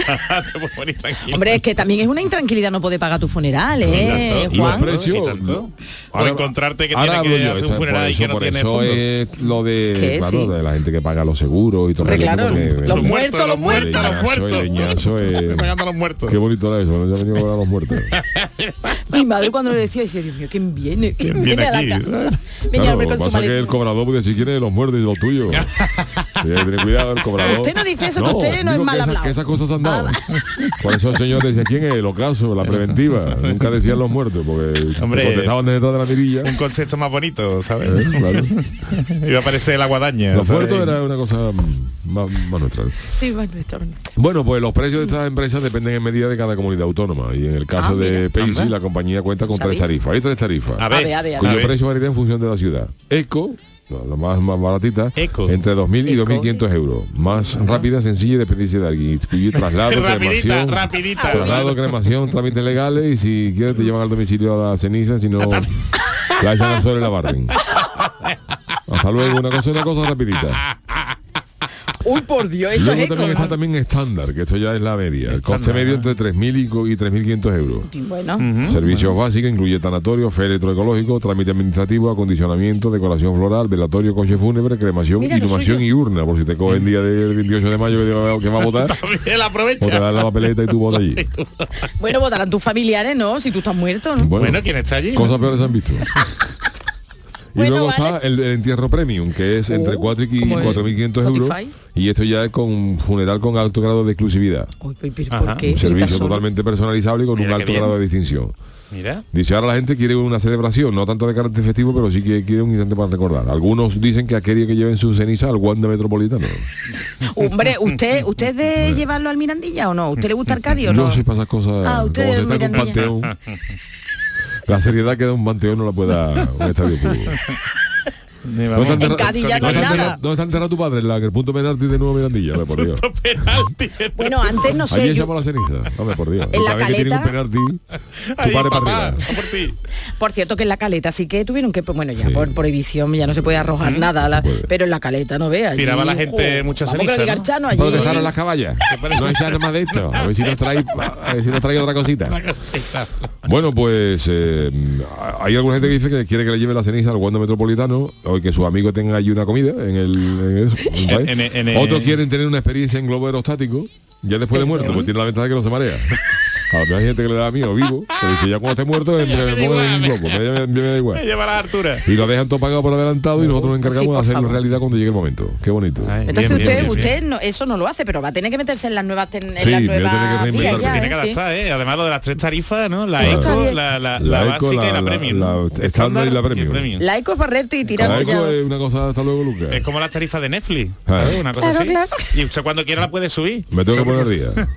S4: te puedes morir tranquilo.
S3: Hombre, es que también es una intranquilidad no poder pagar tu funeral, ¿eh.
S1: Y los
S3: Juan?
S1: precios.
S4: ¿Y tanto? O encontrarte que
S1: ahora
S4: tiene que
S1: yo,
S4: hacer un funeral y que no
S1: por
S4: tiene
S1: eso
S4: fondo.
S1: es lo de, claro,
S3: sí.
S1: de la gente que paga los seguros y todo
S3: claro,
S1: porque-
S3: los
S4: Los
S3: muertos, los
S4: muertos, los muertos. a los muertos.
S1: Qué bonito era eso, ya venía a a los muertos.
S3: Mi madre cuando le decía, decía, Dios mío, ¿quién viene? ¿Quién,
S4: ¿Quién
S3: viene, a la casa? Venía
S1: lo que
S3: con su
S1: que el cobrador decir quién es los muertos y los tuyos. Tiene que tener cuidado el cobrador.
S3: Usted no dice eso, que usted no es mal hablado.
S1: Que esas cosas han dado.
S3: Ah,
S1: Por eso el señor decía quién es el ocaso, la preventiva. Nunca decían los muertos, porque
S4: Hombre.
S1: contestaban detrás de la mirilla.
S4: Un concepto más bonito,
S1: Eh,
S4: ¿sabes?
S1: claro.
S4: Iba a aparecer la guadaña.
S1: Los
S4: ¿sabes?
S1: muertos era una cosa más, más neutral.
S3: Sí, bueno, está bien.
S1: Bueno, pues los precios de estas empresas dependen en medida de cada comunidad autónoma. Y en el caso
S3: Ah,
S1: de
S4: Anda.
S1: la compañía cuenta con tres tarifas. Hay tres tarifas.
S4: A ver,
S3: A ver, a ver, a
S1: cuyo
S3: ver.
S1: precio varía en función de la ciudad. Eco, la más, más baratita,
S4: Eco.
S1: entre 2.000 y
S3: Eco.
S1: 2.500 euros. Más rápida, sencilla y desperdicia de alguien. Incluye traslado,
S4: rapidita,
S1: cremación,
S4: rapidita.
S1: traslado, cremación, trámites legales y si quieres te llevan al domicilio a la ceniza, si no la echan y la barren. Hasta luego, una cosa, una cosa rapidita.
S3: Uy, por Dios, eso
S1: Luego
S3: es
S1: también
S3: eco.
S1: está también estándar, que esto ya es la media. El coste medio entre 3.000 y co- y 3.500 euros.
S3: Bueno,
S1: Servicios básicos incluye tanatorio, féretro ecológico, trámite administrativo, acondicionamiento, decoración floral, velatorio, coche fúnebre, cremación,
S3: Mira
S1: inhumación y urna, por si te cogen día del 28 de mayo que va a votar,
S4: Él
S1: o te
S4: aprovecha.
S1: dan la papeleta y tú votas allí.
S3: bueno, votarán tus familiares, ¿no? Si tú estás muerto, ¿no?
S1: Bueno,
S4: Bueno, ¿quién está allí?
S1: cosas peores han visto. Y
S3: Bueno,
S1: luego
S3: vale.
S1: está el, el entierro premium, que es entre
S3: Oh,
S1: 4 y
S3: como el
S1: 4.500 euros. Y esto ya es con un funeral con alto grado de exclusividad. Un servicio totalmente personalizable y con
S4: Mira
S1: un alto grado de distinción.
S4: Mira.
S1: Dice, ahora la gente quiere una celebración, no tanto de carácter festivo, pero sí que quiere un instante para recordar. Algunos dicen que ha querido que lleven su ceniza al Wanda Metropolitano.
S3: Hombre, ¿usted usted es de llevarlo al Mirandilla o no? ¿Usted le gusta Arcadio o no?
S1: Yo sé para esas cosas,
S3: Ah, usted Mirandilla.
S1: La seriedad que da un panteón no la puede dar un estadio público. ¿Dónde
S3: En Cádiz ya no hay
S1: ¿dónde está
S3: nada.
S1: ¿Dónde está enterrado tu padre? En, la, el punto penalti de Nuevo Mirandilla, hombre, por Dios.
S4: Penalti.
S3: Bueno, antes no
S1: Allí
S3: sé, yo-
S1: echamos la ceniza. Hombre, por Dios.
S3: En la caleta-
S1: penalti, tu
S4: Ahí,
S1: padre
S4: papá, por ti.
S3: por cierto que en la caleta sí que tuvieron que, bueno, ya
S1: Sí.
S3: por prohibición ya no se puede arrojar nada, la-
S1: puede.
S3: pero en la caleta no vea. allí,
S4: Tiraba la gente mucha ceniza, ¿no?
S3: allí.
S1: Dejaron las caballas. No echar más de esto. A ver si nos trae, a ver si nos trae otra cosita. Bueno, pues eh, hay alguna gente que dice que quiere que le lleve la ceniza al Wanda Metropolitano o que sus amigos tengan allí una comida en el, en eso, en el país.
S4: En-
S1: Otros quieren tener una experiencia en globo aerostático ya después de muerto, pues tiene la ventaja de que no se marea. A lo hay gente que le da miedo vivo, que dice ya cuando esté muerto me,
S4: Ya me
S1: me un
S4: igual,
S1: globo, me, me- me da
S4: Me
S1: igual.
S4: lleva la altura.
S1: Y lo dejan todo pagado por adelantado y nosotros nos encargamos
S3: Sí,
S1: de hacerlo
S3: favor.
S1: realidad cuando llegue el momento. Qué bonito.
S4: Ay,
S3: Entonces
S4: bien,
S3: usted,
S4: bien,
S3: usted
S4: bien.
S3: no, eso no lo hace, pero va a tener que meterse en las nuevas ten- en
S1: Sí,
S3: las
S1: que
S3: nuevas vías
S4: Pero se
S3: ya,
S4: tiene
S3: ¿eh?
S4: que adaptar, ¿eh? Además lo de las tres tarifas, ¿no? La
S3: está
S4: eco, la, la,
S1: La
S4: la
S1: eco,
S4: básica y
S1: la-
S4: la
S1: la-
S4: premium.
S1: la estándar y la premium.
S3: La eco es barrerte y tirar
S1: La
S3: ya.
S1: eco es una cosa hasta luego, Lucas.
S4: Es como las tarifas de Netflix,
S1: Ah.
S4: una cosa
S3: Claro,
S4: así.
S3: claro.
S4: Y usted cuando quiera la puede subir.
S1: Me tengo que poner
S4: porque-
S1: día.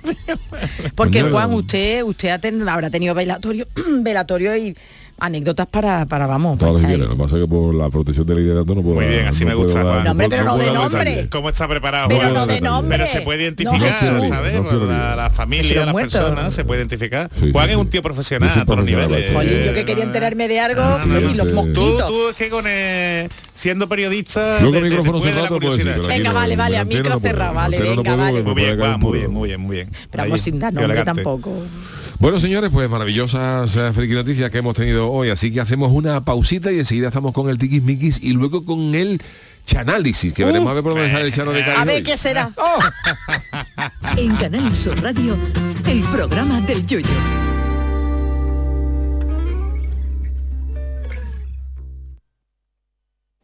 S3: Porque. Juan, usted, usted ha ten- habrá tenido velatorio, velatorio y anécdotas para, para vamos,
S1: Todo lo que
S3: para
S1: quiera. Lo que pasa es que por la protección del liderato no puedo
S4: Muy bien, así me
S1: puedo
S4: gusta,
S1: dar-.
S3: No, hombre, pero no
S1: puedo
S3: de nombre.
S4: ¿Cómo está preparado?
S3: Pero no de nombre.
S4: Pero se puede
S3: No,
S4: identificar,
S1: no
S4: ¿sabes?
S1: no
S4: la, la familia, las personas, se puede identificar.
S1: Sí,
S4: Juan
S1: sí,
S4: es un tío profesional a todos los niveles.
S3: Jolín, yo que
S4: Eh,
S3: quería
S4: no,
S3: enterarme de algo
S4: no, no,
S3: y
S4: no,
S3: los
S1: no.
S4: Tú,
S3: mosquitos.
S4: tú es que con eh, siendo periodista
S1: Yo con micrófono cerrado
S3: Venga,
S1: no,
S3: vale, vale, a micro
S1: no
S3: cerrado, vale,
S1: no
S3: venga, vale.
S1: me
S4: Muy bien, muy bien, muy bien, muy bien.
S3: Pero vamos sin dar nombre tampoco.
S1: Bueno, señores, pues maravillosas eh, friki noticias que hemos tenido hoy, así que hacemos una pausita y enseguida estamos con el tiquismiquis y luego con el chanálisis, que veremos a ver por dónde sale el chano de Cádiz
S3: Uh. A ver
S1: hoy.
S3: qué será.
S6: En Canal Sur Radio, el programa del yoyo.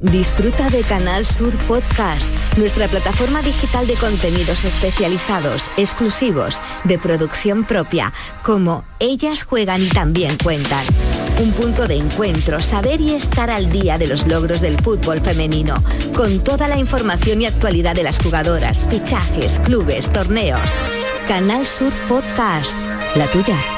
S7: Disfruta de Canal Sur Podcast, nuestra plataforma digital de contenidos especializados, exclusivos, de producción propia, como Ellas juegan y también cuentan. Un punto de encuentro, saber y estar al día de los logros del fútbol femenino, con toda la información y actualidad de las jugadoras, fichajes, clubes, torneos. Canal Sur Podcast, la tuya.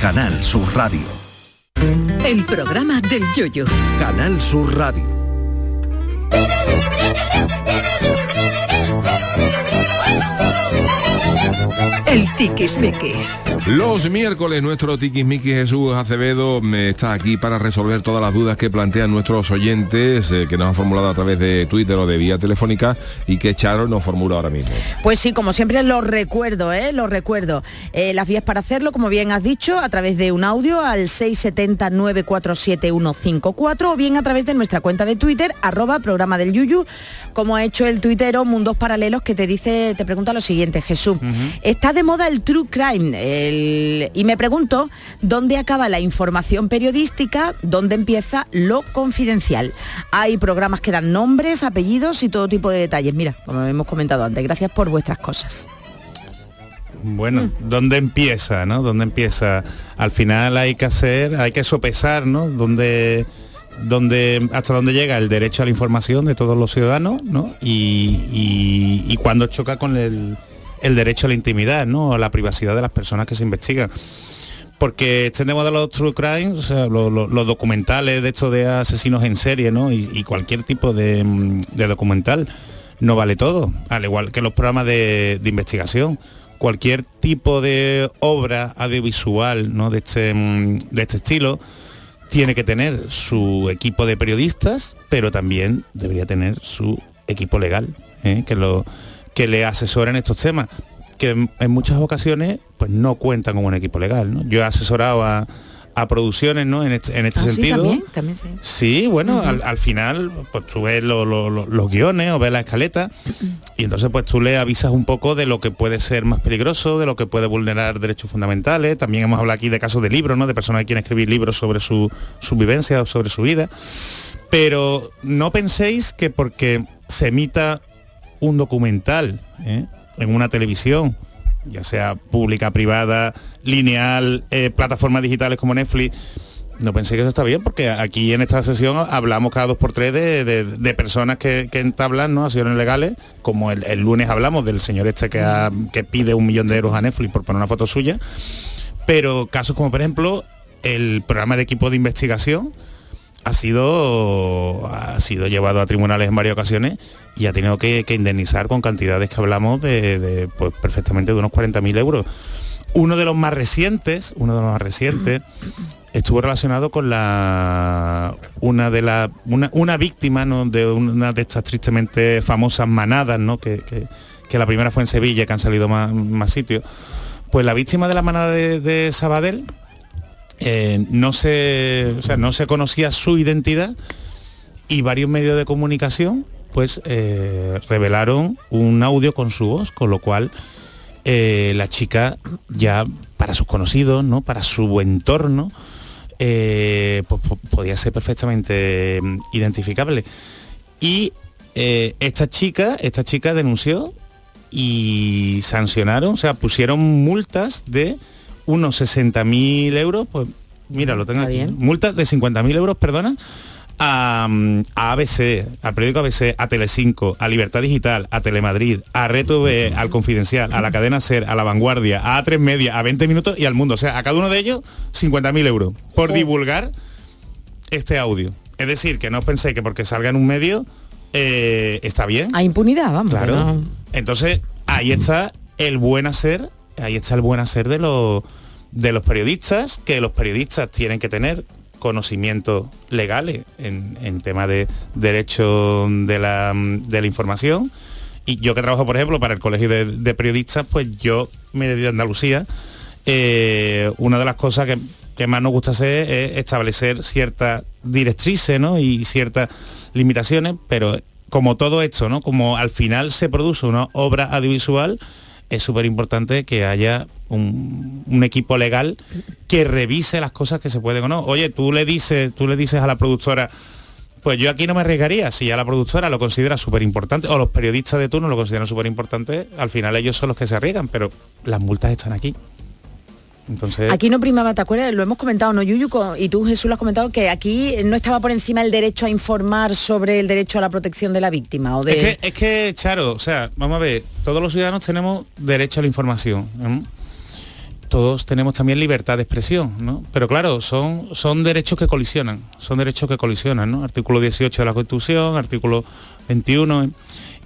S8: Canal Sur Radio.
S6: El programa del Yoyo.
S8: Canal Sur Radio.
S6: El tiquismiquis.
S1: Los miércoles nuestro tiquismiquis Jesús Acevedo me está aquí para resolver todas las dudas que plantean nuestros oyentes eh, que nos han formulado a través de Twitter o de vía telefónica y que Charo nos formula ahora mismo.
S3: Pues sí, como siempre lo recuerdo, ¿eh? Lo recuerdo. Eh, las vías para hacerlo, como bien has dicho, a través de un audio al 670-947-154 o bien a través de nuestra cuenta de Twitter, arroba programa del Yuyu, como ha hecho el tuitero Mundos Paralelos que te dice, te pregunta lo siguiente, Jesús. Está de moda el true crime el- y me pregunto dónde acaba la información periodística, dónde empieza lo confidencial. Hay programas que dan nombres, apellidos y todo tipo de detalles. Mira, como hemos comentado antes, gracias por vuestras cosas.
S4: Bueno, ¿dónde empieza, no? ¿Dónde empieza? Al final hay que hacer, hay que sopesar, ¿no? ¿Dónde, dónde, hasta dónde llega el derecho a la información de todos los ciudadanos, ¿no? Y, y, y cuando choca con el, el derecho a la intimidad, ¿no? A la privacidad de las personas que se investigan. Porque extendemos de los true crimes, o sea, lo- lo- los documentales de estos de asesinos en serie, ¿no? Y, cualquier tipo de, mm, de documental no vale todo, al igual que los programas de, de investigación. Cualquier tipo de obra audiovisual ¿no? de, este, mm, de este estilo tiene que tener su equipo de periodistas, pero también debería tener su equipo legal, ¿eh? que, lo, que le asesora en estos temas, que en, en muchas ocasiones pues no cuentan con un equipo legal. ¿no? Yo he asesorado a, a producciones ¿no? en este, en este
S3: Ah, sí,
S4: sentido.
S3: también, también sí.
S4: Sí, bueno, al, al final pues tú ves lo- lo- lo- los guiones o ves la escaleta y entonces pues tú le avisas un poco de lo que puede ser más peligroso, de lo que puede vulnerar derechos fundamentales. También hemos hablado aquí de casos de libros, ¿no? De personas que quieren escribir libros sobre su, su vivencia o sobre su vida. Pero no penséis que porque se emita un documental ¿eh? en una televisión, ya sea pública, privada, lineal, eh, plataformas digitales como Netflix, no pensé que eso está bien, porque aquí en esta sesión hablamos cada dos por tres de, de- personas que, entablan ¿no? acciones legales, como el, lunes hablamos del señor este que, que pide un millón de euros a Netflix por poner una foto suya, pero casos como por ejemplo el programa de equipo de investigación ha sido ha sido llevado a tribunales en varias ocasiones y ha tenido que, indemnizar con cantidades que hablamos de, pues, perfectamente de unos 40.000 euros. Uno de los más recientes, uno de los más recientes, estuvo relacionado con la una de la una, una víctima ¿no? de una de estas tristemente famosas manadas, ¿no? que, que- la primera fue en Sevilla, que han salido más, más sitios. Pues la víctima de la manada de Sabadell eh, no se o sea, no se conocía su identidad y varios medios de comunicación pues eh, revelaron un audio con su voz, con lo cual eh, la chica ya para sus conocidos, ¿no? para su entorno, pues, po- podía ser perfectamente mm, identificable. Y esta chica, esta chica denunció y sancionaron, o sea, pusieron multas de unos 60.000 euros, pues mira, lo tengo aquí, multas de 50.000 euros, perdona, a, a ABC, al periódico ABC, a Telecinco, a Libertad Digital, a Telemadrid, a RTV, al Confidencial, a la cadena SER, a La Vanguardia, a A3 Media, a 20 Minutos y al Mundo. O sea, a cada uno de ellos 50.000 euros por divulgar este audio. Es decir, que no os penséis que porque salga en un medio eh, está bien.
S3: Hay impunidad, vamos.
S4: Claro.
S3: no-
S4: Entonces, ahí está el buen hacer, ahí está el buen hacer de los de los periodistas, que los periodistas tienen que tener conocimientos legales en, en tema de derecho de la, de la información. Y yo que trabajo, por ejemplo, para el Colegio de, Periodistas, pues yo me dedico a Andalucía. eh, una de las cosas que, que más nos gusta hacer es establecer ciertas directrices ¿no? y ciertas limitaciones, pero como todo esto, ¿no? Como al final se produce una obra audiovisual, es súper importante que haya un, un equipo legal que revise las cosas que se pueden o no. Oye, tú le dices, tú le dices a la productora, pues yo aquí no me arriesgaría, si ya la productora lo considera súper importante, o los periodistas de turno lo consideran súper importante, al final ellos son los que se arriesgan, pero las multas están aquí. Entonces,
S3: Aquí no primaba, ¿te acuerdas? Lo hemos comentado, ¿no, Yuyu? Y tú, Jesús, lo has comentado, que aquí no estaba por encima el derecho a informar sobre el derecho a la protección de la víctima. O de...
S4: Es que, es que, Charo, o sea, vamos a ver, todos los ciudadanos tenemos derecho a la información. ¿no? Todos tenemos también libertad de expresión, ¿no? Pero claro, son, son derechos que colisionan, son derechos que colisionan, ¿no? Artículo 18 de la Constitución, artículo 21. ¿eh?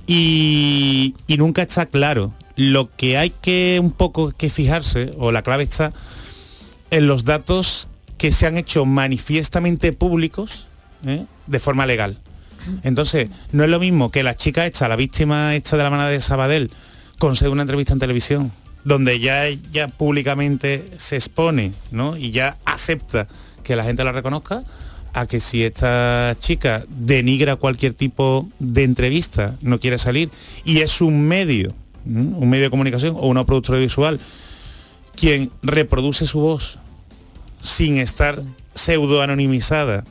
S4: Y, nunca está claro. Lo que hay que un poco que fijarse, o la clave está en los datos que se han hecho manifiestamente públicos ¿eh? de forma legal. Entonces, no es lo mismo que la chica esta, la víctima esta de la manada de Sabadell, concede una entrevista en televisión, donde ya, ya públicamente se expone ¿no? y ya acepta que la gente la reconozca, a que si esta chica denigra cualquier tipo de entrevista, no quiere salir, y es un medio, un medio de comunicación o una productora visual, quien reproduce su voz sin estar pseudo anonimizada,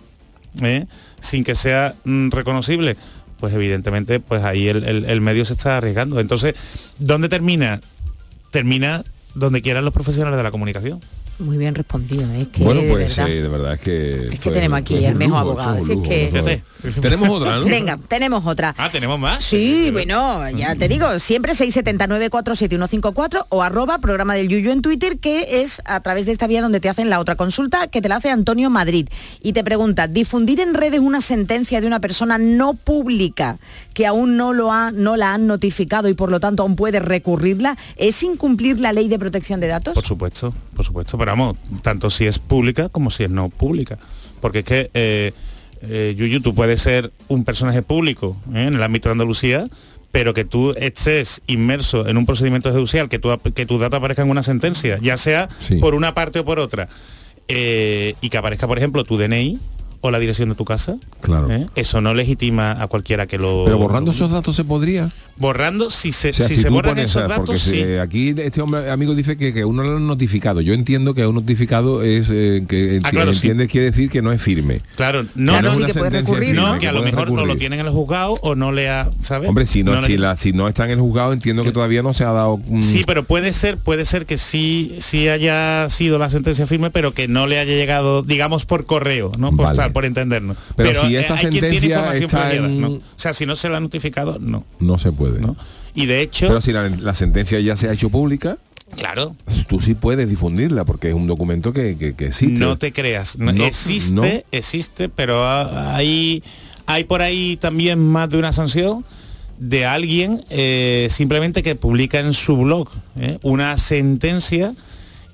S4: ¿eh? sin que sea mm, reconocible, pues evidentemente pues ahí el, el- el medio se está arriesgando. Entonces, ¿dónde termina? Termina donde quieran los profesionales de la comunicación.
S3: Muy bien respondido, ¿eh? es que
S1: bueno,
S3: de
S1: pues
S3: verdad.
S1: eh, de verdad es que...
S3: Es que tenemos aquí el mejor abogado, así es que-
S1: Tenemos otra, ¿no?
S3: Venga, tenemos otra.
S4: Ah, tenemos más.
S3: Sí, bueno, ya te digo, siempre 679-47154 o arroba programa del Yuyu en Twitter, que es a través de esta vía donde te hacen la otra consulta, que te la hace Antonio Madrid. Y te pregunta, ¿difundir en redes una sentencia de una persona no pública que aún no, lo ha, no la han notificado y por lo tanto aún puede recurrirla, es incumplir la ley de protección de datos?
S4: Por supuesto, por supuesto, pero vamos, tanto si es pública como si es no pública. Porque es que, eh, eh, Yuyu, tú puedes ser un personaje público ¿eh? en el ámbito de Andalucía, pero que tú estés inmerso en un procedimiento judicial, que, tu, que tus datos aparezcan en una sentencia, ya sea por una parte o por otra, eh, y que aparezca, por ejemplo, tu DNI o la dirección de tu casa,
S1: Claro.
S4: ¿eh? eso no legitima a cualquiera que lo...
S1: Pero borrando esos datos se podría.
S4: Borrando, si se,
S1: O sea,
S4: si
S1: si
S4: se borran esos
S1: porque
S4: datos,
S1: si-
S4: sí.
S1: aquí este hombre amigo dice que, que uno lo han notificado. Yo entiendo que un notificado es eh, que enti-
S4: Ah, claro, sí.
S1: entiende quiere decir que no es firme.
S4: Claro, no,
S1: Que
S4: no,
S1: sentencia firme,
S4: no, que a lo mejor no lo tienen en el juzgado o no le ha, ¿sabes?
S1: Hombre, si no, si, la, si no está en el juzgado, entiendo que todavía no se ha dado. mm,
S4: Sí, pero puede ser, puede ser que sí, sí haya sido la sentencia firme, pero que no le haya llegado, digamos, por correo, ¿no? Por
S1: Vale.
S4: Por entendernos.
S1: Pero si esta
S4: hay quien tiene
S1: sentencia
S4: información
S1: está
S4: privilegiada,
S1: en-
S4: ¿no? O sea, si no se la ha notificado, no.
S1: no se puede.
S4: Y de hecho,
S1: Pero si la, la sentencia ya se ha hecho pública,
S4: claro,
S1: tú sí puedes difundirla porque es un documento que, que, que existe.
S4: no te creas. no-
S1: No,
S4: existe,
S1: no.
S4: existe, pero ha- hay, hay por ahí también más de una sanción de alguien eh, simplemente que publica en su blog ¿eh? una sentencia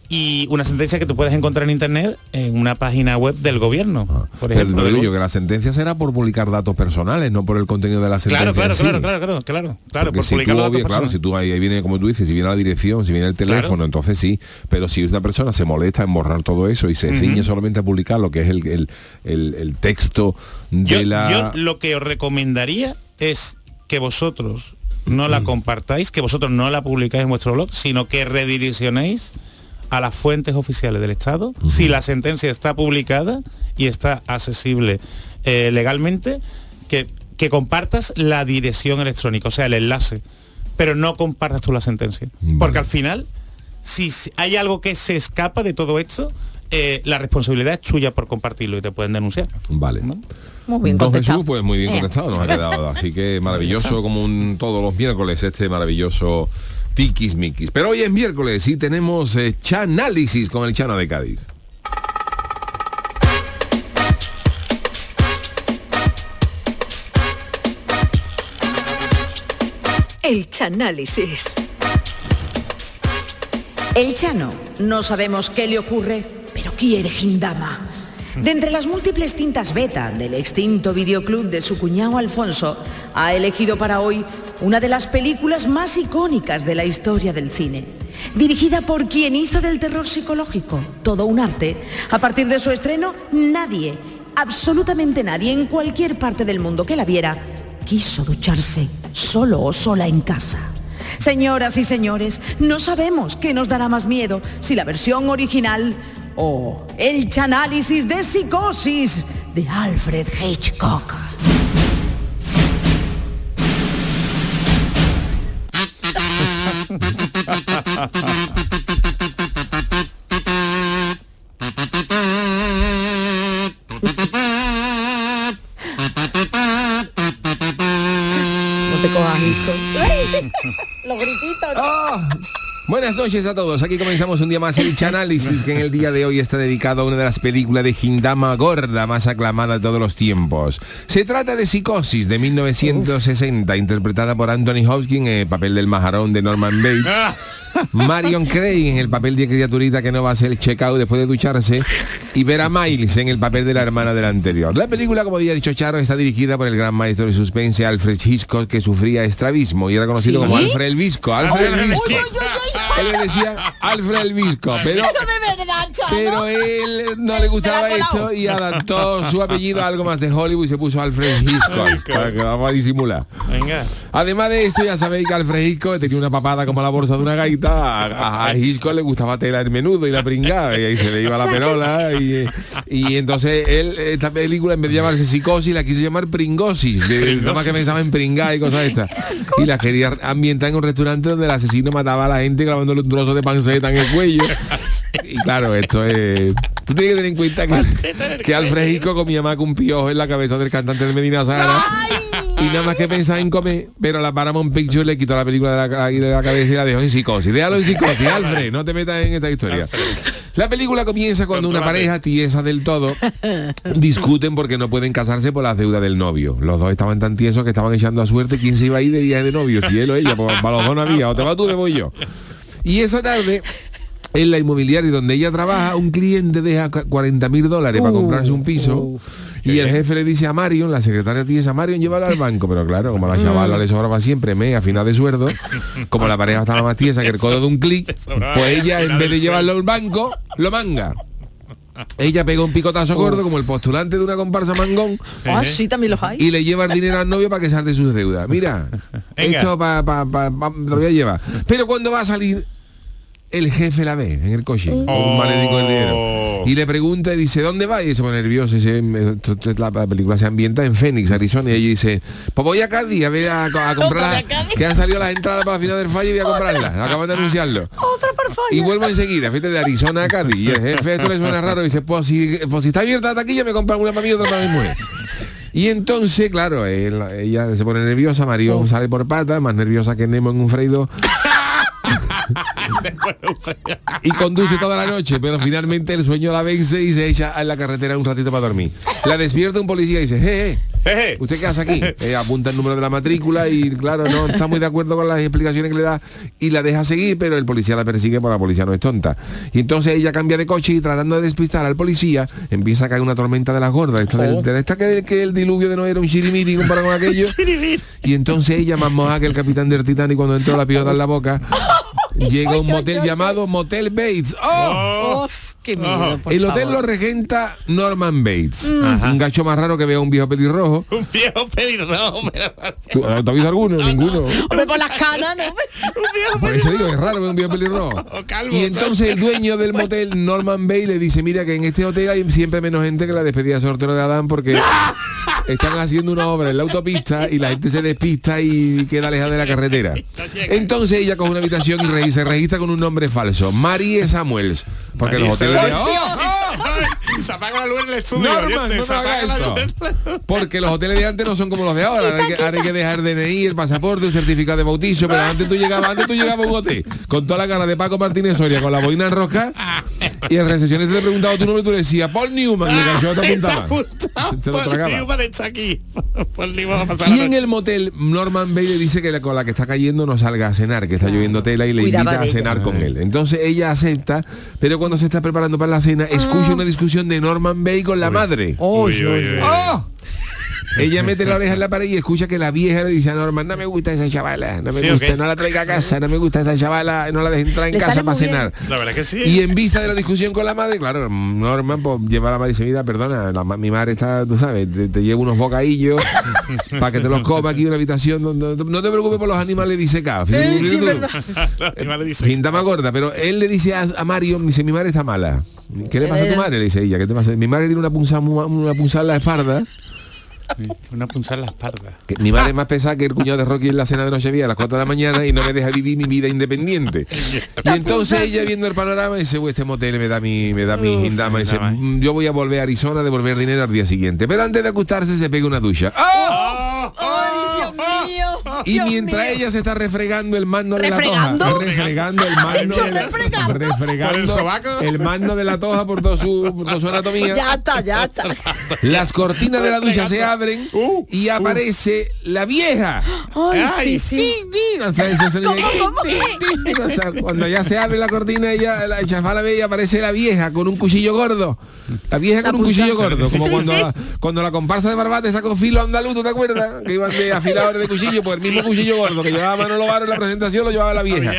S4: y una sentencia que tú puedes encontrar en internet en una página web del gobierno, por
S1: Pero
S4: ejemplo.
S1: no digo
S4: del-
S1: yo que la sentencia será por publicar datos personales, no por el contenido de la sentencia.
S4: Claro, claro,
S1: sí.
S4: claro, claro, claro, claro, claro, por
S1: si
S4: publicar
S1: tú,
S4: los datos
S1: obvia- claro, si tú ahí, ahí viene, como tú dices, si viene la dirección, si viene el teléfono,
S4: Claro.
S1: entonces sí. Pero si una persona se molesta en borrar todo eso y se
S4: Ujú.
S1: ciñe solamente a publicar lo que es el, el- el- el texto de
S4: yo,
S1: la...
S4: yo lo que os recomendaría es que vosotros no la compartáis, que vosotros no la publicáis en vuestro blog, sino que redireccionéis a las fuentes oficiales del Estado. Si la sentencia está publicada y está accesible eh, legalmente, que, que compartas la dirección electrónica, o sea, el enlace, pero no compartas tú la sentencia. Porque al final, si hay algo que se escapa de todo esto, eh, la responsabilidad es tuya por compartirlo y te pueden denunciar.
S1: Vale.
S3: Muy bien
S1: Don
S3: contestado.
S1: Jesús, pues muy bien
S3: Eh.
S1: contestado nos ha quedado. Así que maravilloso como un, todos los miércoles este maravilloso Tikis Mikis. Pero hoy es miércoles y tenemos eh, Chanálisis con el Chano de Cádiz.
S6: El Chanálisis.
S3: El Chano, no sabemos qué le ocurre, pero quiere Gindama. De entre las múltiples cintas beta del extinto videoclub de su cuñado Alfonso, ha elegido para hoy una de las películas más icónicas de la historia del cine. Dirigida por quien hizo del terror psicológico todo un arte, a partir de su estreno, nadie, absolutamente nadie en cualquier parte del mundo que la viera, quiso ducharse solo o sola en casa. Señoras y señores, no sabemos qué nos dará más miedo, si la versión original o el chanálisis de psicosis de Alfred Hitchcock. Los grititos.
S1: Ah. Buenas noches a todos. Aquí comenzamos un día más el Chanálisis, que en el día de hoy está dedicado a una de las películas de Hindama Gorda más aclamada de todos los tiempos. Se trata de Psicosis de 1960, interpretada por Anthony Hopkins en el papel del majarón de Norman Bates. Marion Craig en el papel de criaturita que no va a hacer el check-out después de ducharse y Vera Miles en el papel de la hermana del anterior. La película, como había dicho Charo, está dirigida por el gran maestro de suspense Alfred Hitchcock que sufría estrabismo y era conocido
S3: ¿Sí?
S1: como Alfred el Visco. Alfred el Visco. Él le decía Alfred el Visco, pero,
S3: Chano.
S1: pero él no le gustaba esto y adaptó su apellido a algo más de Hollywood y se puso Alfred Hitchcock para que vamos a disimular.
S4: Venga.
S1: Además de esto, ya sabéis que Alfred Hitchcock tenía una papada como la bolsa de una gaita. A, a- Hitchcock le gustaba tela el menudo y la pringada. Y ahí se le iba la perola. Y, y entonces él, esta película, en vez de llamarse psicosis, la quiso llamar pringosis. De, nada más que pensaba en pringar y cosas estas. Y la quería ambientar en un restaurante donde el asesino mataba a la gente clavándole un trozo de panceta en el cuello. Y claro, esto es... Tú tienes que tener en cuenta que, que Alfred Hitchcock comía más que un piojo en la cabeza del cantante del Medina Sahara. Y nada más que pensaba en comer, pero la Paramount Pictures le quitó la película de la, de la cabeza y la dejó en psicosis. Déjalo en psicosis, Alfred, no te metas en esta historia. La película comienza cuando una pareja tiesa del todo discuten porque no pueden casarse por las deudas del novio. Los dos estaban tan tiesos que estaban echando a suerte quién se iba a ir de viaje de novio, si él o ella, pues, para los dos no había, o te vas tú, te voy yo. Y esa tarde en la inmobiliaria donde ella trabaja, un cliente deja 40 mil dólares para comprarse un piso y el jefe le dice a Marion, la secretaria dice a Marion, llévala al banco, pero claro, como a la chavala le sobraba siempre me a final de sueldo, como la pareja estaba más tiesa que el codo de un clic, pues ella en vez de llevarlo al banco, lo manga. Ella pega un picotazo gordo como el postulante de una comparsa mangón
S3: Ah, sí, también los hay.
S1: y le lleva el dinero al novio para que salde sus deudas. Mira,
S4: Venga.
S1: esto pa, pa, pa- lo voy a llevar. Pero cuando va a salir, el jefe la ve en el coche, con un maletín con el dinero. Y le pregunta y dice, ¿dónde va? Y se pone nervioso. Y es la, la película se ambienta en Phoenix, Arizona. Y ella dice, pues voy a Cádiz a ver a, a comprar, que han salido las entradas para la final del fallo y voy a comprarlas. Acaban de anunciarlo.
S3: Otra por
S1: Y vuelvo enseguida, fíjate, de Arizona a Cádiz. Y el jefe esto le suena raro y dice, pues si, pues si está abierta la taquilla me compran una para mí y otra para mi mujer. Y entonces, claro, él- ella se pone nerviosa, Mario sale por pata, más nerviosa que Nemo en un freído. Y conduce toda la noche, pero finalmente el sueño la vence y se echa en la carretera un ratito para dormir. La despierta un policía y dice, jeje,
S4: Jeje.
S1: ¿usted qué hace aquí? Eh, apunta el número de la matrícula y claro, no está muy de acuerdo con las explicaciones que le da y la deja seguir, pero el policía la persigue porque la policía no es tonta. Y entonces ella cambia de coche y tratando de despistar al policía, empieza a caer una tormenta de las gordas. Esta, del- de esta que, que el diluvio de no era un chirimiri comparado con aquello. y entonces ella, más moja que el capitán del Titanic cuando entró la piota en la boca, llega a un motel llamado Motel Bates. ¡Oh!
S3: Uf, qué miedo, por
S1: el hotel
S3: favor.
S1: lo regenta Norman Bates,
S4: Ajá.
S1: un gacho más raro que vea un viejo pelirrojo.
S4: Un viejo pelirrojo.
S1: ¿Tú, ¿Te has visto alguno? Ninguno.
S3: Hombre, por las canas, ¿no?
S4: Un viejo
S1: Por eso digo, es raro ver un viejo pelirrojo.
S4: O calvo,
S1: Y entonces el dueño del motel, Norman Bay, le dice, mira que en este hotel hay siempre menos gente que la despedida de sorteo de Adán porque están haciendo una obra en la autopista y la gente se despista y queda alejada de la carretera. Entonces ella coge una habitación y re- se registra con un nombre falso, Marie Samuels. Porque los hoteles.
S4: Se apaga la luz en el estudio.
S1: Norman,
S4: oyente,
S1: no
S4: se
S1: me
S4: apaga
S1: hagas
S4: la
S1: esto.
S4: luz.
S1: Porque los hoteles de antes no son como los de ahora. Ahora hay que, ahora hay que dejar DNI, el pasaporte, un certificado de bautizo. Pero antes tú llegabas, antes tú llegabas a un hotel con toda la cara de Paco Martínez Soria, con la boina en roja. Y el recepcionista te preguntaba tu nombre y tú le decías Paul Newman. Y el te
S4: Está
S1: apuntaba. lo
S4: Paul. Newman está aquí. Paul Newman va a pasar
S1: Y
S4: la
S1: en el motel, Norman Bay le dice que la- con la que está cayendo no salga a cenar, que está lloviendo tela y le
S3: Cuidaba
S1: invita a
S3: ella.
S1: cenar con él. Entonces ella acepta, pero cuando se está preparando para la cena, escucha una discusión de Norman Bay con la madre.
S3: Uy,
S4: Uy, uy, uy.
S1: ¡Oh! ella mete la oreja en la pared y escucha que la vieja le dice a Norman, no me gusta esa chavala, no me
S4: Sí,
S1: gusta, no la traiga a casa, no me gusta esa chavala, no la deje entrar en
S4: Le
S1: casa para cenar.
S4: La verdad que sí.
S1: Y en vista de la discusión con la madre, claro, Norman pues, lleva a la madre y dice, mira, perdona, la mi madre está, tú sabes, te, te llevo unos bocadillos para que te los coma aquí en una habitación. donde- no te preocupes por los animales disecados.
S4: Eh, sí. Los animales
S1: gorda, pero él le dice a, a Mario, dice, mi madre está mala. ¿Qué le pasa a tu madre? Le dice ella, ¿qué te pasa? Mi madre tiene una punzada, una punzada en la espalda.
S4: Una punzada en la espalda.
S1: Que mi madre es más pesada que el cuñado de Rocky en la cena de Nochevieja a las 4 de la mañana y no me deja vivir mi vida independiente. Y entonces ella viendo el panorama dice, "Uy, este motel me da mi, me da mi gindama. Y dice, "Mm, yo voy a volver a Arizona a devolver dinero al día siguiente. Pero antes de acostarse se pega una ducha. ¡Ah! Y
S3: Dios
S1: mientras
S3: mío.
S1: ella se está refregando el mano de la toja. Refregando el mano.
S3: Hecho
S1: de la-
S3: refregando.
S1: refregando
S4: ¿Por el sobaco?
S1: el de la toja por toda su, por toda su anatomía.
S3: Ya está, ya está.
S1: Las cortinas de la ducha se abren
S3: Uh,
S1: y aparece la vieja.
S3: Ay, sí, sí.
S1: O sea,
S3: ¿Cómo, cómo?
S1: O sea, cuando ya se abre la cortina, ella, la chavala ve y aparece la vieja con un cuchillo gordo. La vieja
S3: La
S1: con un cuchillo gordo. Como
S3: Sí,
S1: cuando,
S3: sí.
S1: La, cuando la comparsa de Barbate sacó filo andaluz, ¿tú te acuerdas? Que iban de afiladores de cuchillo, pues el mismo cuchillo gordo que llevaba Manolo Varo en la presentación lo llevaba la vieja.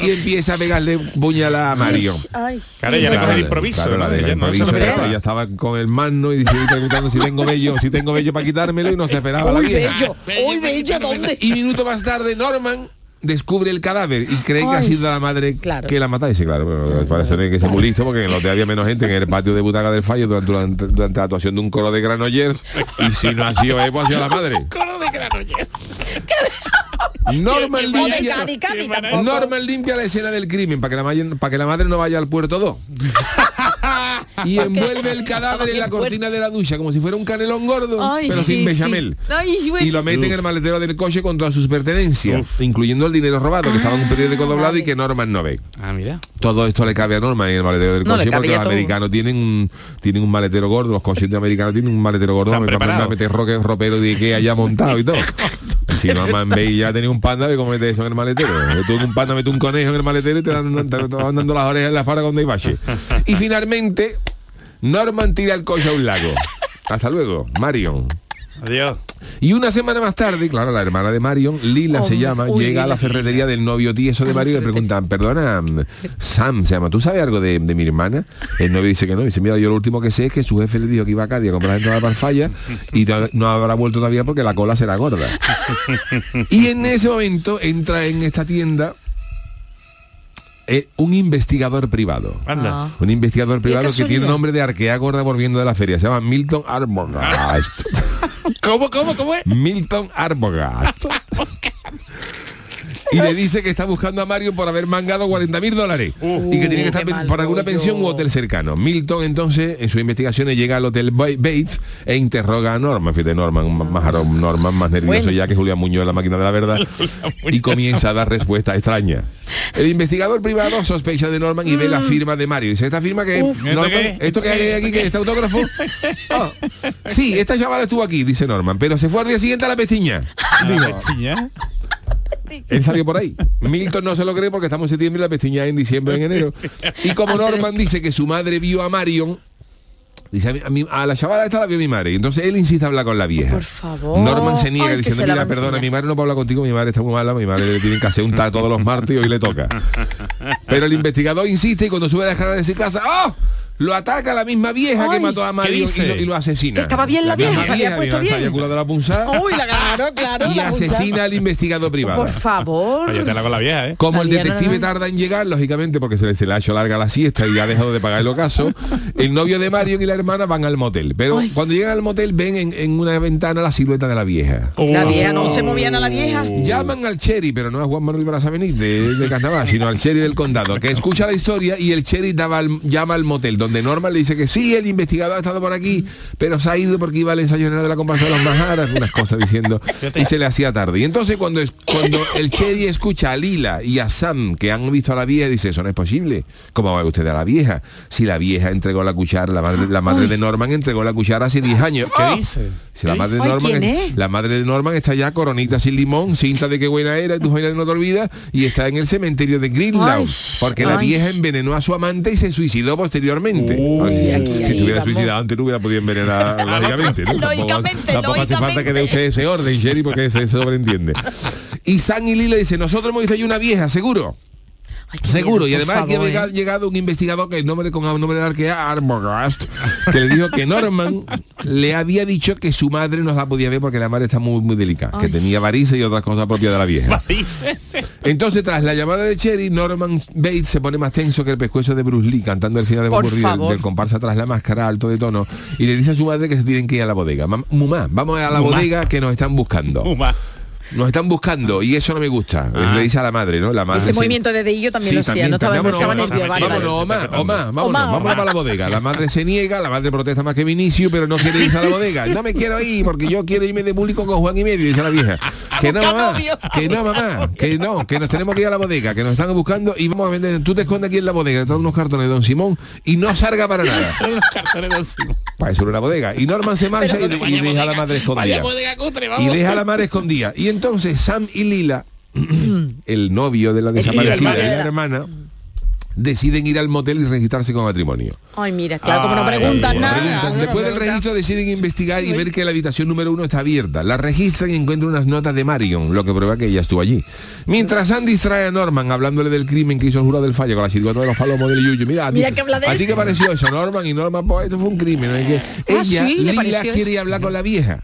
S1: Y empieza a pegarle puñalada a Mario.
S3: Ay.
S4: Claro, ella le coge el improviso,
S1: Claro, de
S4: Ella no
S1: improviso, ella, ella estaba con el mano y dice, "Estoy preguntando si tengo vello, si tengo vello para quitármelo y no se esperaba la vieja.
S3: bello. Uy, bello, ¿dónde?
S1: Y minuto más tarde Norman descubre el cadáver y cree que ha
S3: Ay.
S1: sido la madre
S3: Claro.
S1: que la mata. Dice, claro, pero parece que ser muy listo porque en el hotel había menos gente en el patio de butaca del fallo durante, durante, durante la actuación de un coro de Granollers y si no ha sido Evo, ha sido la madre.
S4: De Granollers.
S1: Norman limpia. Norman limpia la escena del crimen para que la, para que la madre no vaya al puerto 2. y envuelve el cadáver en la cortina de la ducha como si fuera un canelón gordo,
S3: Ay,
S1: pero
S3: sí,
S1: sin bechamel.
S3: sí. Ay, güey.
S1: Y lo mete en el maletero del coche con todas sus pertenencias, incluyendo el dinero robado, que estaba en un periódico doblado y que Norman no ve.
S4: Ah, mira.
S1: Todo esto le cabe a Norman en el maletero del
S3: No,
S1: coche porque los
S3: todo.
S1: americanos tienen un, tienen un maletero gordo, los coches de americanos tienen un maletero gordo,
S4: Están
S1: me va a
S4: preparados.
S1: meter roque, ropero de Ikea ya montado y todo. si Norman ve y ya tenía un panda, ve cómo mete eso en el maletero. Tú un panda mete un conejo en el maletero y te van dando las orejas en la espalda cuando hay bache. Y finalmente, Norman tira el coche a un lago. Hasta luego, Marion.
S4: Adiós.
S1: Y una semana más tarde, claro, la hermana de Marion, Lila se
S3: Oh,
S1: llama,
S3: uy,
S1: llega a la ferretería del novio tieso de Mario y le preguntan, perdona, mm, Sam se llama, ¿tú sabes algo de, de mi hermana? El novio dice que no, dice, mira, yo lo último que sé es que su jefe le dijo que iba a Cádiz a comprar entrada para falla y no, no habrá vuelto todavía porque la cola será gorda. y en ese momento entra en esta tienda eh, un investigador privado.
S4: Anda.
S3: Ah.
S1: Un investigador privado que tiene nombre de arquea gorda volviendo de la feria. Se llama Milton Arbogast.
S4: ¿Cómo, cómo, cómo es?
S1: Milton Arbogast. Y le dice que está buscando a Mario por haber mangado 40 mil dólares y que tiene que estar pen-
S3: mal
S1: por alguna pensión u hotel cercano. Milton entonces en sus investigaciones llega al hotel Ba- Bates e interroga a Norman, fíjate Norman, más, más Norman más nervioso
S3: Bueno.
S1: ya que Julián Muñoz en la máquina de la verdad y comienza a dar respuestas extrañas. El investigador privado sospecha de Norman y ve la firma de Mario. Dice, ¿esta firma que
S4: Uf.
S1: Norman,
S4: ¿Esto qué?
S1: ¿Esto que hay aquí que este autógrafo? Ah, sí, esta chavala estuvo aquí, dice Norman, pero se fue al día siguiente a la pestiña. Digo, Él salió por ahí. Milton no se lo cree porque estamos en septiembre y la pestiña es en diciembre, en enero. Y como Norman dice que su madre vio a Marion, dice a, mí- a, mí- a la chavala esta la vio mi madre. Y entonces él insiste a hablar con la vieja.
S3: Por favor.
S1: Norman se niega
S3: Ay,
S1: diciendo,
S3: se
S1: mira, perdona,
S3: enseñar".
S1: mi madre no puede hablar contigo, mi madre está muy mala, mi madre le tienen que hacer un ta todos los martes y hoy le toca. Pero el investigador insiste y cuando sube a la escalera de su casa, ¡oh! Lo ataca la misma vieja que mató a Mario y lo, y lo asesina.
S3: Que estaba bien la vieja, se había
S1: vieja,
S3: puesto bien.
S1: de la punzada
S3: Uy, la claro, claro.
S1: y
S3: la
S1: asesina
S3: punzada.
S1: al investigado privado.
S3: Por favor.
S4: Váyatela con la vieja, ¿eh?
S1: Como
S3: La
S1: el detective
S3: no-
S1: tarda en llegar, lógicamente, porque se le, se le ha hecho larga la siesta y ha dejado de pagar el ocaso, el novio de Mario y la hermana van al motel. Pero
S3: Ay.
S1: cuando llegan al motel ven en, en una ventana la silueta de la vieja.
S3: La vieja no se movían a la vieja.
S1: Llaman al Cherry, pero no a Juan Manuel Brasa Benítez de, de Carnaval, sino al Cherry del condado, que escucha la historia y el Cherry daba al- llama al motel, donde Norman le dice que sí, el investigador ha estado por aquí, pero se ha ido porque iba al ensayo general de la comparsa de los Majaras, unas cosas diciendo, y se le hacía tarde. Y entonces cuando, es, cuando el Cherry escucha a Lila y a Sam, que han visto a la vieja, dice, eso no es posible. ¿Cómo va usted a la vieja? Si la vieja entregó la cuchara, la madre, la madre de Norman entregó la cuchara hace 10 años.
S4: ¿Qué
S1: ¡Oh!
S4: dice?
S1: Si la
S4: ¿Qué
S1: madre de
S3: Ay,
S1: Norman
S3: ¿quién
S1: es-
S3: es?
S1: la madre de Norman está ya coronita sin limón, cinta de qué buena era, y tu joya no te olvidas, y está en el cementerio de Greenlaw,
S3: Ay,
S1: porque la
S3: ay.
S1: vieja envenenó a su amante y se suicidó posteriormente. Lógicamente.
S3: Aquí,
S1: si se hubiera
S3: vamos.
S1: suicidado antes no hubiera podido envenenar lógicamente. ¿no? Tampoco-
S3: Lógicamente,
S1: Tampoco hace falta que dé usted ese orden, Sherry, porque se sobreentiende. Y San y Lila dice, nosotros hemos visto ahí una vieja, seguro. Seguro, y además que había
S3: ¿eh?
S1: llegado un investigador que el nombre con el nombre de que Arbogast, que le dijo que Norman le había dicho que su madre no la podía ver porque la madre está muy muy delicada, que tenía varices y otras cosas propias de la vieja. Entonces, tras la llamada de Cherry, Norman Bates se pone más tenso que el pescuezo de Bruce Lee cantando el final de
S3: Por
S1: del,
S3: favor.
S1: del comparsa tras la máscara alto de tono y le dice a su madre que se tienen que ir a la bodega. Mam- Mumá, vamos a la
S4: Mumá.
S1: bodega que nos están buscando. Nos están buscando y eso no me gusta.
S4: Ah.
S1: Le dice a la madre, ¿no? La madre
S3: Ese
S1: se-
S3: movimiento de dedillo también lo hacía, no estaba, no
S1: vámonos, vámonos, vámonos, Omar, Omar, vámonos,
S3: Omar,
S1: vámonos
S3: Omar.
S1: para la bodega. La madre se niega, la madre protesta más que Vinicio, pero no quiere irse a la bodega. No me quiero ir porque yo quiero irme de público con Juan y medio, dice la vieja. Que no, mamá, que no, mamá, que no, que nos tenemos que ir a la bodega, que nos están buscando y vamos a vender. Tú te escondes aquí en la bodega, detrás de unos cartones de Don Simón y no salga para nada. Para eso era una bodega. Y Norman se marcha y, y deja a la madre escondida. Y deja a la madre escondida. Y entonces Sam y Lila, el novio de la desaparecida y la hermana, deciden ir al motel y registrarse con matrimonio.
S3: Ay, mira, claro, como no
S1: Ay,
S3: preguntan nada.
S1: preguntan. Después del registro deciden investigar y ver que la habitación número uno está abierta. La registran y encuentran unas notas de Marion, lo que prueba que ella estuvo allí. Mientras Andy distrae a Norman hablándole del crimen que hizo el jurado del fallo con la chirigota de los palomos del Yuyu. Mira,
S3: Mira que habla de
S1: a ti
S3: eso.
S1: que pareció eso, Norman, y Norman, pues esto fue un crimen. ¿no? Y que
S3: Ah,
S1: ella,
S3: sí,
S1: Lila, quiere hablar con la vieja.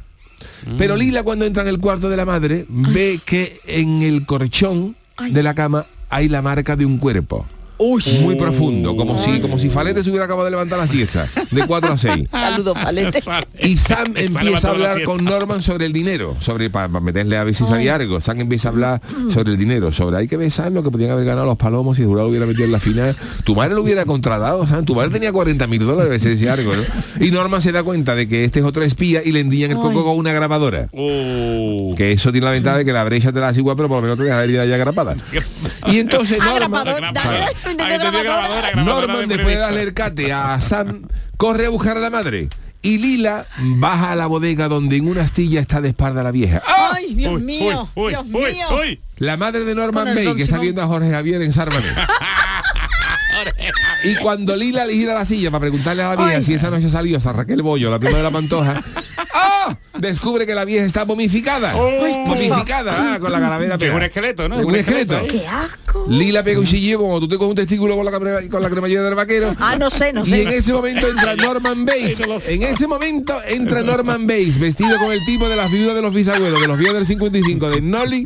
S1: Pero Lila cuando entra en el cuarto de la madre ve que en el colchón de la cama hay la marca de un cuerpo. Muy profundo, como si, como si Falete se hubiera acabado de levantar la siesta, de 4 a 6.
S3: Saludos, Palete.
S1: Y Sam empieza a hablar con Norman sobre el dinero, sobre para meterle a ver si sabía algo. Sam empieza a hablar sobre el dinero, sobre hay que besar lo que podían haber ganado los palomos si el jurado hubiera metido en la final. Tu madre lo hubiera contratado, Sam. Tu madre tenía 40 mil dólares, se decía algo, ¿no? Y Norman se da cuenta de que este es otro espía y le endillan el coco con una grabadora.
S4: Uh.
S1: Que eso tiene la ventaja de que la brecha te la hace igual, pero por lo menos te deja la herida ya grapada. Y entonces
S3: Ah,
S1: Norman,
S3: grabadora.
S1: Norman, después de darle el cate a Sam, corre a buscar a la madre. Y Lila baja a la bodega donde en una astilla está de espalda la vieja. ¡Ah!
S3: Ay, Dios
S4: Uy,
S3: mío,
S4: uy,
S3: Dios
S4: uy,
S3: mío.
S4: uy.
S1: La madre de Norman
S3: Don
S1: que está viendo a Jorge Javier en Sármane. y cuando Lila le gira la silla para preguntarle a la vieja
S3: Ay.
S1: si esa noche salió a Raquel Bollo, la prima de la Pantoja, ¡ah! descubre que la vieja está momificada. momificada, ah, con la calavera
S4: Que es un esqueleto, ¿no?
S1: Es un esqueleto.
S3: Qué asco.
S1: Lila pega un chillido como tú te coges un testículo con la, crema- con la cremallera del vaquero.
S3: Ah, no sé, no
S1: Y en
S3: sé.
S1: ese momento entra Norman Bates.
S4: Sé.
S1: En ese momento entra Norman Bates, vestido con el tipo de las viudas de los bisabuelos, de los viejos del 55, de Nolly.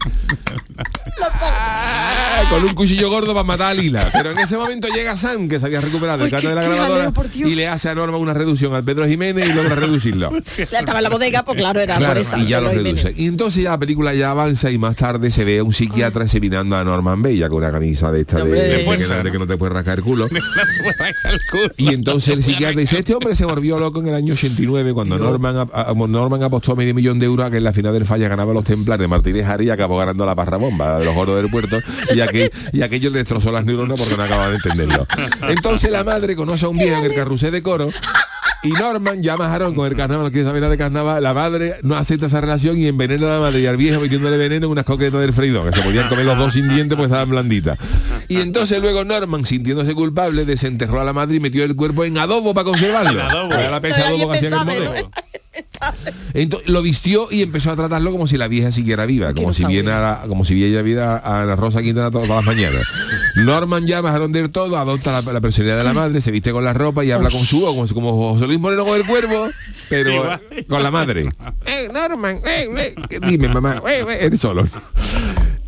S1: Ah, con un cuchillo gordo para matar a Lila. Pero en ese momento llega Sam, que se había recuperado el
S3: qué-
S1: de la grabadora, y le hace a Norman una reducción al Pedro Jiménez y logra reducirlo.
S3: Estaba en la bodega, pues claro, era
S1: Claro,
S3: por esa.
S1: y ya lo
S3: Pedro Jiménez.
S1: reduce. Y entonces ya la película ya avanza y más tarde se ve a un psiquiatra examinando a Norman ya con una camisa de esta de,
S3: Hombre,
S1: de
S3: de
S1: que-
S4: fuerza,
S1: de
S4: ¿no?
S1: que no te puedes rascar el culo.
S4: No el.
S1: Y entonces el psiquiatra dice, este hombre se volvió loco en el año 89 cuando Norman, ap- a- Norman apostó medio millón de euros a que en la final del falla ganaba los templares de Martínez Ari y acabó ganando la parra bomba de los gordos del puerto y, aquel, y aquello le destrozó las neuronas porque no acababa de entenderlo. Entonces la madre conoce a un viejo en el carrusel de coro y Norman llama a Jarón con el carnaval, que sabe nada de carnaval, la madre no acepta esa relación y envenena a la madre y al viejo metiéndole veneno en unas coquetas del freidor, que se podían comer los dos sin dientes porque estaban blanditas. Y entonces luego Norman, sintiéndose culpable, desenterró a la madre y metió el cuerpo en adobo para conservarlo.
S4: En adobo.
S1: Era la adobo que hacían en el modelo. Entonces, lo vistió y empezó a tratarlo como si la vieja siguiera viva, como
S3: no
S1: si
S3: está
S1: viera la- como si viera vida a Ana Rosa Quintana todas las mañanas. Norman llama a Ronder todo, adopta la, la personalidad de la madre, se viste con la ropa y habla con su voz, como, como José Luis Moreno con el cuervo, pero
S4: Igual.
S1: con la madre. Eh, Norman, eh, eh, ¿qué- dime mamá, eh, eh, él solo.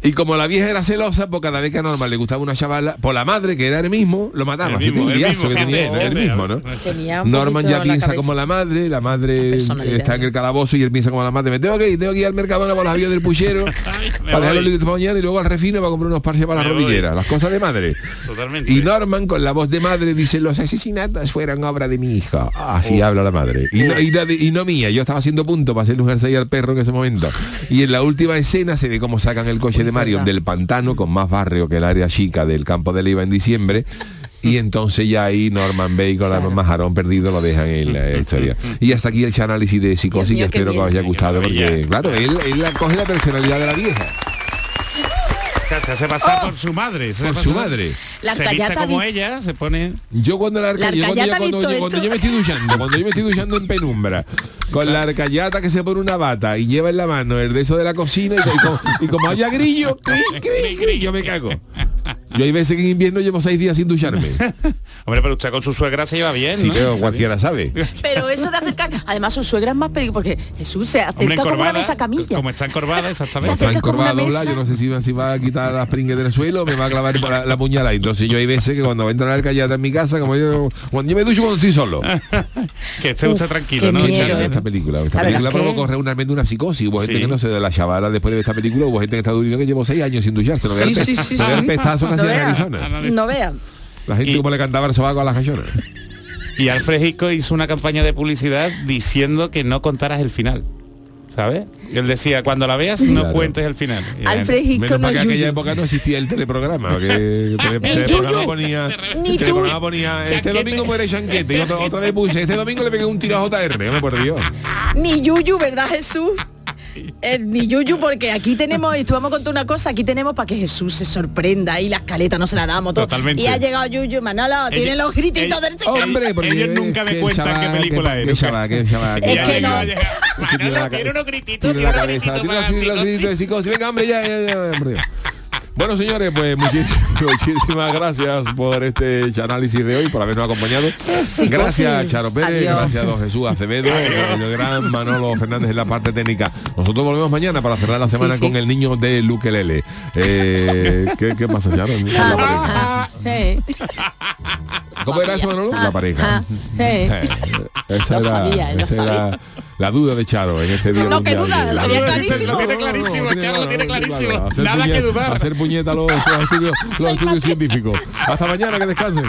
S1: Y como la vieja era celosa, pues cada vez que a Norman le gustaba una chavala, por la madre, que era el mismo, lo mataba.
S4: El mismo, el mismo,
S1: que tenía,
S4: fíjate,
S1: el mismo, Norman ya
S3: la
S1: piensa como la madre, la madre está en el calabozo y él piensa como la madre, me tengo que ir, tengo que ir al Mercadona para los avios del puchero, para dejar los libros para mañana y luego al refino para comprar unos parches para
S4: voy.
S1: rodilleras, las cosas de madre.
S4: Totalmente.
S1: Y Norman con la voz de madre dice, los asesinatos fueron obra de mi hija. Así
S4: Oh.
S1: habla la madre. Y no, y no de- y no mía, yo estaba haciendo punto para hacerle un jersey al perro en ese momento. Y en la última escena se ve cómo sacan el coche de Marion del pantano con más barrio que el área chica del campo de Leiva en diciembre. Y entonces ya ahí Norman Bay con la majarón perdido lo dejan en la historia. Y hasta aquí el análisis de psicosis
S3: mío,
S1: que espero que os haya gustado porque claro, él, él coge la personalidad de la vieja.
S4: O sea, sea, se hace pasar por su madre. se
S1: Por su madre.
S3: La
S4: se
S3: arcayata
S4: como
S3: vi-
S4: ella, se pone...
S1: Yo cuando la, arca-
S3: La
S1: yo cuando,
S3: arcayata
S1: yo- cuando,
S3: ha visto
S1: yo- cuando
S3: esto.
S1: yo me estoy duchando, cuando yo me estoy duchando en penumbra, con la arcayata que se pone una bata y lleva en la mano el de eso de la cocina y, y como, y como haya grillo, cri, cri, cri, yo me cago. Yo hay veces que en invierno llevo seis días sin ducharme.
S4: Hombre, pero usted con su suegra se lleva bien,
S1: Sí,
S4: ¿no?
S1: pero cualquiera sabe.
S3: Pero eso de acercar, además su suegra es más peligrosa porque Jesús se
S4: Hombre,
S3: acerca como una mesa camilla.
S4: como está encorvada,
S3: Se
S4: exactamente.
S1: Está encorvada dobla, yo no sé si va, si va a quitar las pringues del suelo o me va a clavar la, la puñalada. Entonces yo hay veces que cuando entra la arcayata en mi casa, como yo, cuando yo me ducho cuando estoy solo.
S4: que esté usted
S3: Uf,
S4: tranquilo,
S3: qué
S4: ¿no?
S1: esta película. Esta película provocó realmente una psicosis. Hubo gente
S4: Sí.
S1: que no sé, de la chavala después de ver esta película, hubo gente que está diciendo que llevo seis años sin ducharse. No vea
S3: Sí, sí, sí,
S1: no vea el
S3: sí.
S1: pestazo Arizona.
S3: No vean.
S1: La gente
S4: Y-
S1: como le cantaba el sobaco a las cachonas.
S4: Y Alfred Hitchcock hizo una campaña de publicidad diciendo que no contaras el final. ¿Sabes? Él decía, cuando la veas, no
S1: Claro.
S4: cuentes el final.
S3: Alfred Hitchcock
S1: Menos
S3: no
S1: para que
S3: es
S1: en aquella
S3: yuyu.
S1: época no existía el teleprograma. Que el teleprograma ponía,
S3: ni
S1: el
S3: tú.
S1: teleprograma ponía este
S4: Chanquete.
S1: domingo muere Chanquete y otra, otra vez puse este domingo le pegué un tiro a JR, me por Dios.
S3: Ni Yuyu, ¿verdad Jesús? Eh, ni Yuyu, porque aquí tenemos, y tú vamos a contar una cosa, aquí tenemos para que Jesús se sorprenda y la escaleta no se la damos todo.
S4: Totalmente.
S3: Y ha llegado Yuyu, Manolo, tiene los grititos del secreto.
S1: Hombre, porque
S4: ellos nunca me
S1: el
S4: cuentan qué película es,
S3: Es que no.
S4: Manolo, tiene unos grititos,
S1: Tiene
S4: unos grititos.
S1: Venga, hombre, ya, ya, ya. Bueno, señores, pues muchísimas, muchísimas gracias por este análisis de hoy, por habernos acompañado. Gracias, Charo Pérez,
S3: Adiós.
S1: gracias, don Jesús Acevedo, el gran Manolo Fernández en la parte técnica. Nosotros volvemos mañana para cerrar la semana
S3: Sí, sí.
S1: con el niño de Luque Lele. Eh, ¿qué, ¿Qué pasa, Charo?
S3: Ah,
S1: ¿Cómo era eso, Manolo? La pareja.
S3: ah, eh.
S1: Eh, Esa era,
S3: sabía, lo
S1: esa era
S3: sabía.
S1: la duda de Charo en este día
S3: No, que duda,
S1: de-
S3: lo
S4: duda
S3: clarísimo.
S4: lo tiene clarísimo, Charo, lo tiene clarísimo. Nada que dudar.
S1: Hacer puñeta los estudios científicos. Hasta mañana, que descansen.